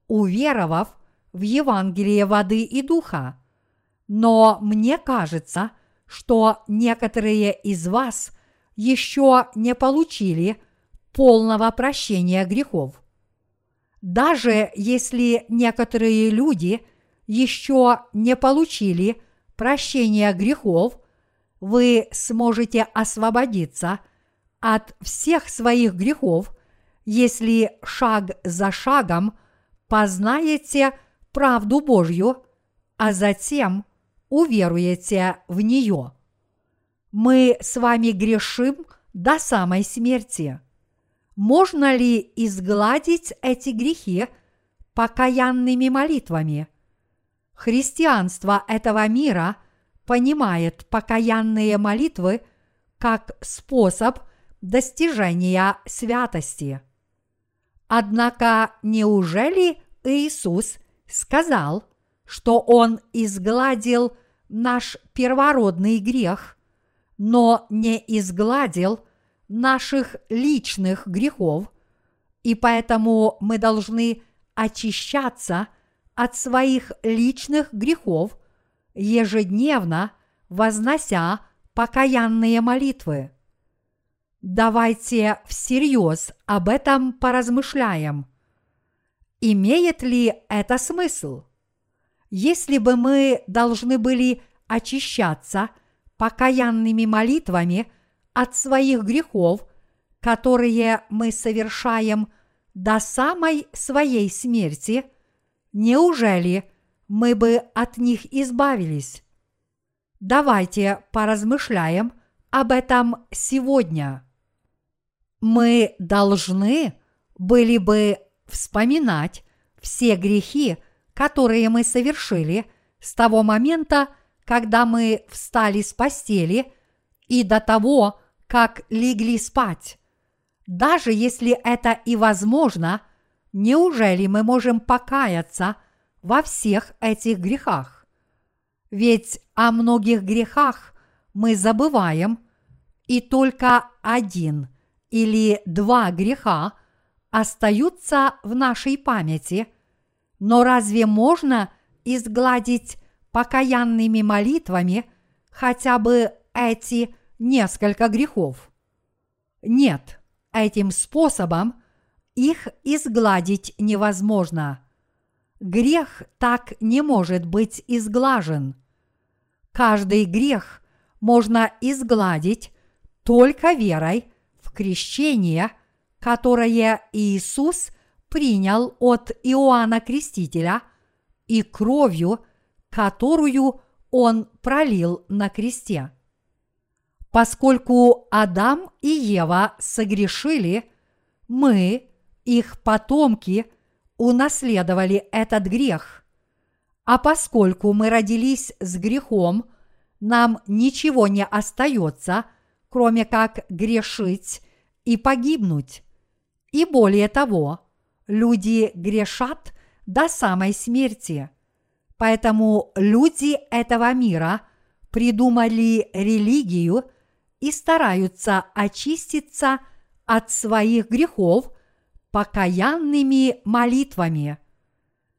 уверовав в Евангелие воды и духа. Но мне кажется, что некоторые из вас еще не получили полного прощения грехов. Даже если некоторые люди еще не получили прощения грехов, вы сможете освободиться от всех своих грехов, если шаг за шагом познаете правду Божью, а затем уверуете в нее. Мы с вами грешим до самой смерти. Можно ли изгладить эти грехи покаянными молитвами? Христианство этого мира понимает покаянные молитвы как способ достижения святости. Однако неужели Иисус сказал, что Он изгладил наш первородный грех, но не изгладил наших личных грехов, и поэтому мы должны очищаться от своих личных грехов, ежедневно вознося покаянные молитвы. Давайте всерьез об этом поразмышляем. Имеет ли это смысл? Если бы мы должны были очищаться покаянными молитвами от своих грехов, которые мы совершаем до самой своей смерти, неужели мы бы от них избавились? Давайте поразмышляем об этом сегодня. Мы должны были бы вспоминать все грехи, которые мы совершили с того момента, когда мы встали с постели и до того, как легли спать. Даже если это и возможно, неужели мы можем покаяться во всех этих грехах? Ведь о многих грехах мы забываем, и только один или два греха остаются в нашей памяти, но разве можно изгладить покаянными молитвами хотя бы эти несколько грехов? Нет, этим способом их изгладить невозможно. Грех так не может быть изглажен. Каждый грех можно изгладить только верой в крещение, которое Иисус принял от Иоанна Крестителя и кровью, которую он пролил на кресте. Поскольку Адам и Ева согрешили, мы, их потомки, унаследовали этот грех. А поскольку мы родились с грехом, нам ничего не остается, кроме как грешить и погибнуть. И более того, люди грешат до самой смерти. Поэтому люди этого мира придумали религию и стараются очиститься от своих грехов покаянными молитвами.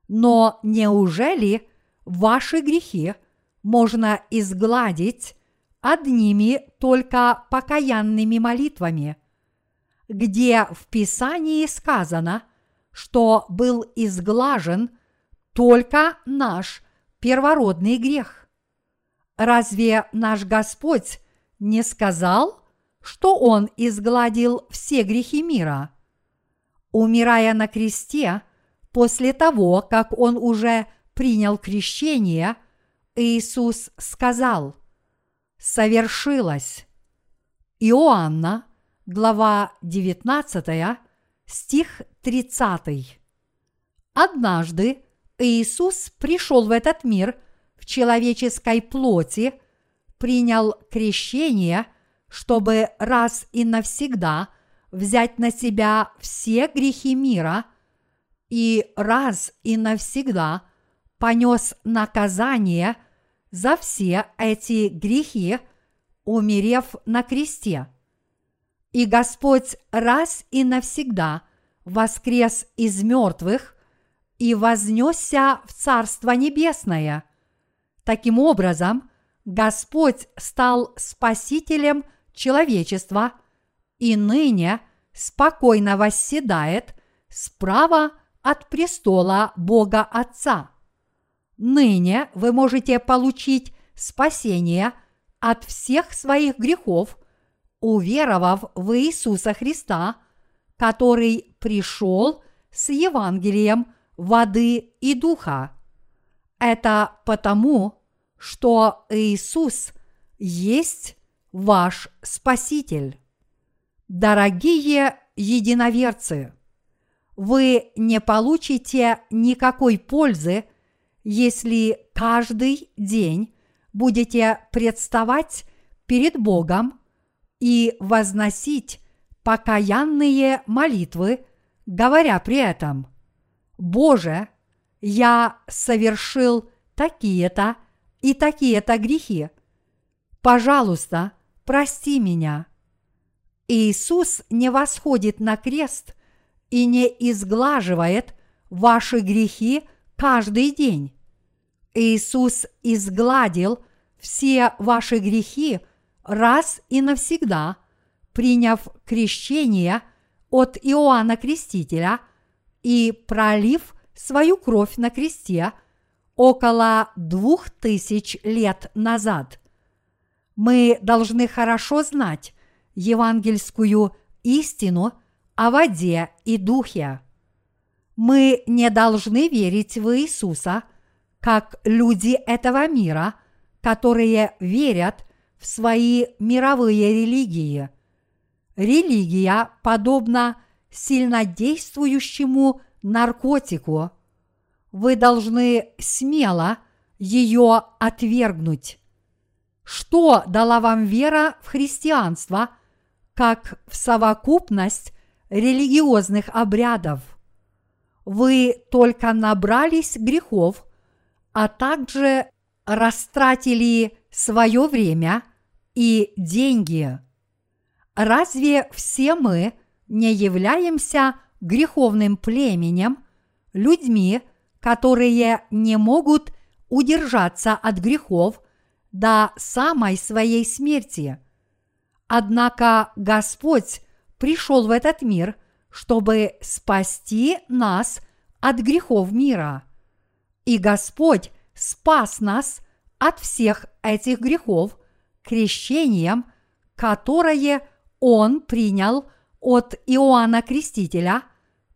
Но неужели ваши грехи можно изгладить одними только покаянными молитвами? Где в Писании сказано – что был изглажен только наш первородный грех. Разве наш Господь не сказал, что Он изгладил все грехи мира? Умирая на кресте, после того, как Он уже принял крещение, Иисус сказал «Совершилось». Иоанна, глава 19, стих 30. Однажды Иисус пришел в этот мир в человеческой плоти, принял крещение, чтобы раз и навсегда взять на себя все грехи мира, и раз и навсегда понес наказание за все эти грехи, умерев на кресте. И Господь раз и навсегда воскрес из мертвых и вознесся в Царство Небесное. Таким образом, Господь стал Спасителем человечества и ныне спокойно восседает справа от престола Бога Отца. Ныне вы можете получить спасение от всех своих грехов, уверовав в Иисуса Христа, который пришел с Евангелием воды и духа. Это потому, что Иисус есть ваш Спаситель. Дорогие единоверцы, вы не получите никакой пользы, если каждый день будете представать перед Богом и возносить покаянные молитвы, говоря при этом, «Боже, я совершил такие-то и такие-то грехи. Пожалуйста, прости меня». Иисус не восходит на крест и не изглаживает ваши грехи каждый день. Иисус изгладил все ваши грехи раз и навсегда, приняв крещение от Иоанна Крестителя и пролив свою кровь на кресте около двух тысяч лет назад. Мы должны хорошо знать евангельскую истину о воде и духе. Мы не должны верить в Иисуса, как люди этого мира, которые верят в свои мировые религии. Религия подобна сильнодействующему наркотику. Вы должны смело ее отвергнуть. Что дала вам вера в христианство, как в совокупность религиозных обрядов? Вы только набрались грехов, а также растратили свое время и деньги. Разве все мы не являемся греховным племенем, людьми, которые не могут удержаться от грехов до самой своей смерти? Однако Господь пришел в этот мир, чтобы спасти нас от грехов мира. И Господь спас нас от всех этих грехов крещением, которое Он принял от Иоанна Крестителя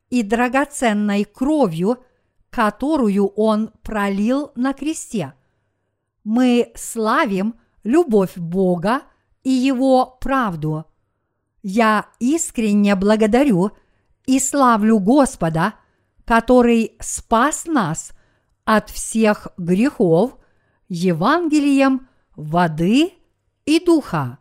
и драгоценной кровью, которую Он пролил на кресте. Мы славим любовь Бога и Его правду. Я искренне благодарю и славлю Господа, который спас нас от всех грехов Евангелием воды и духа.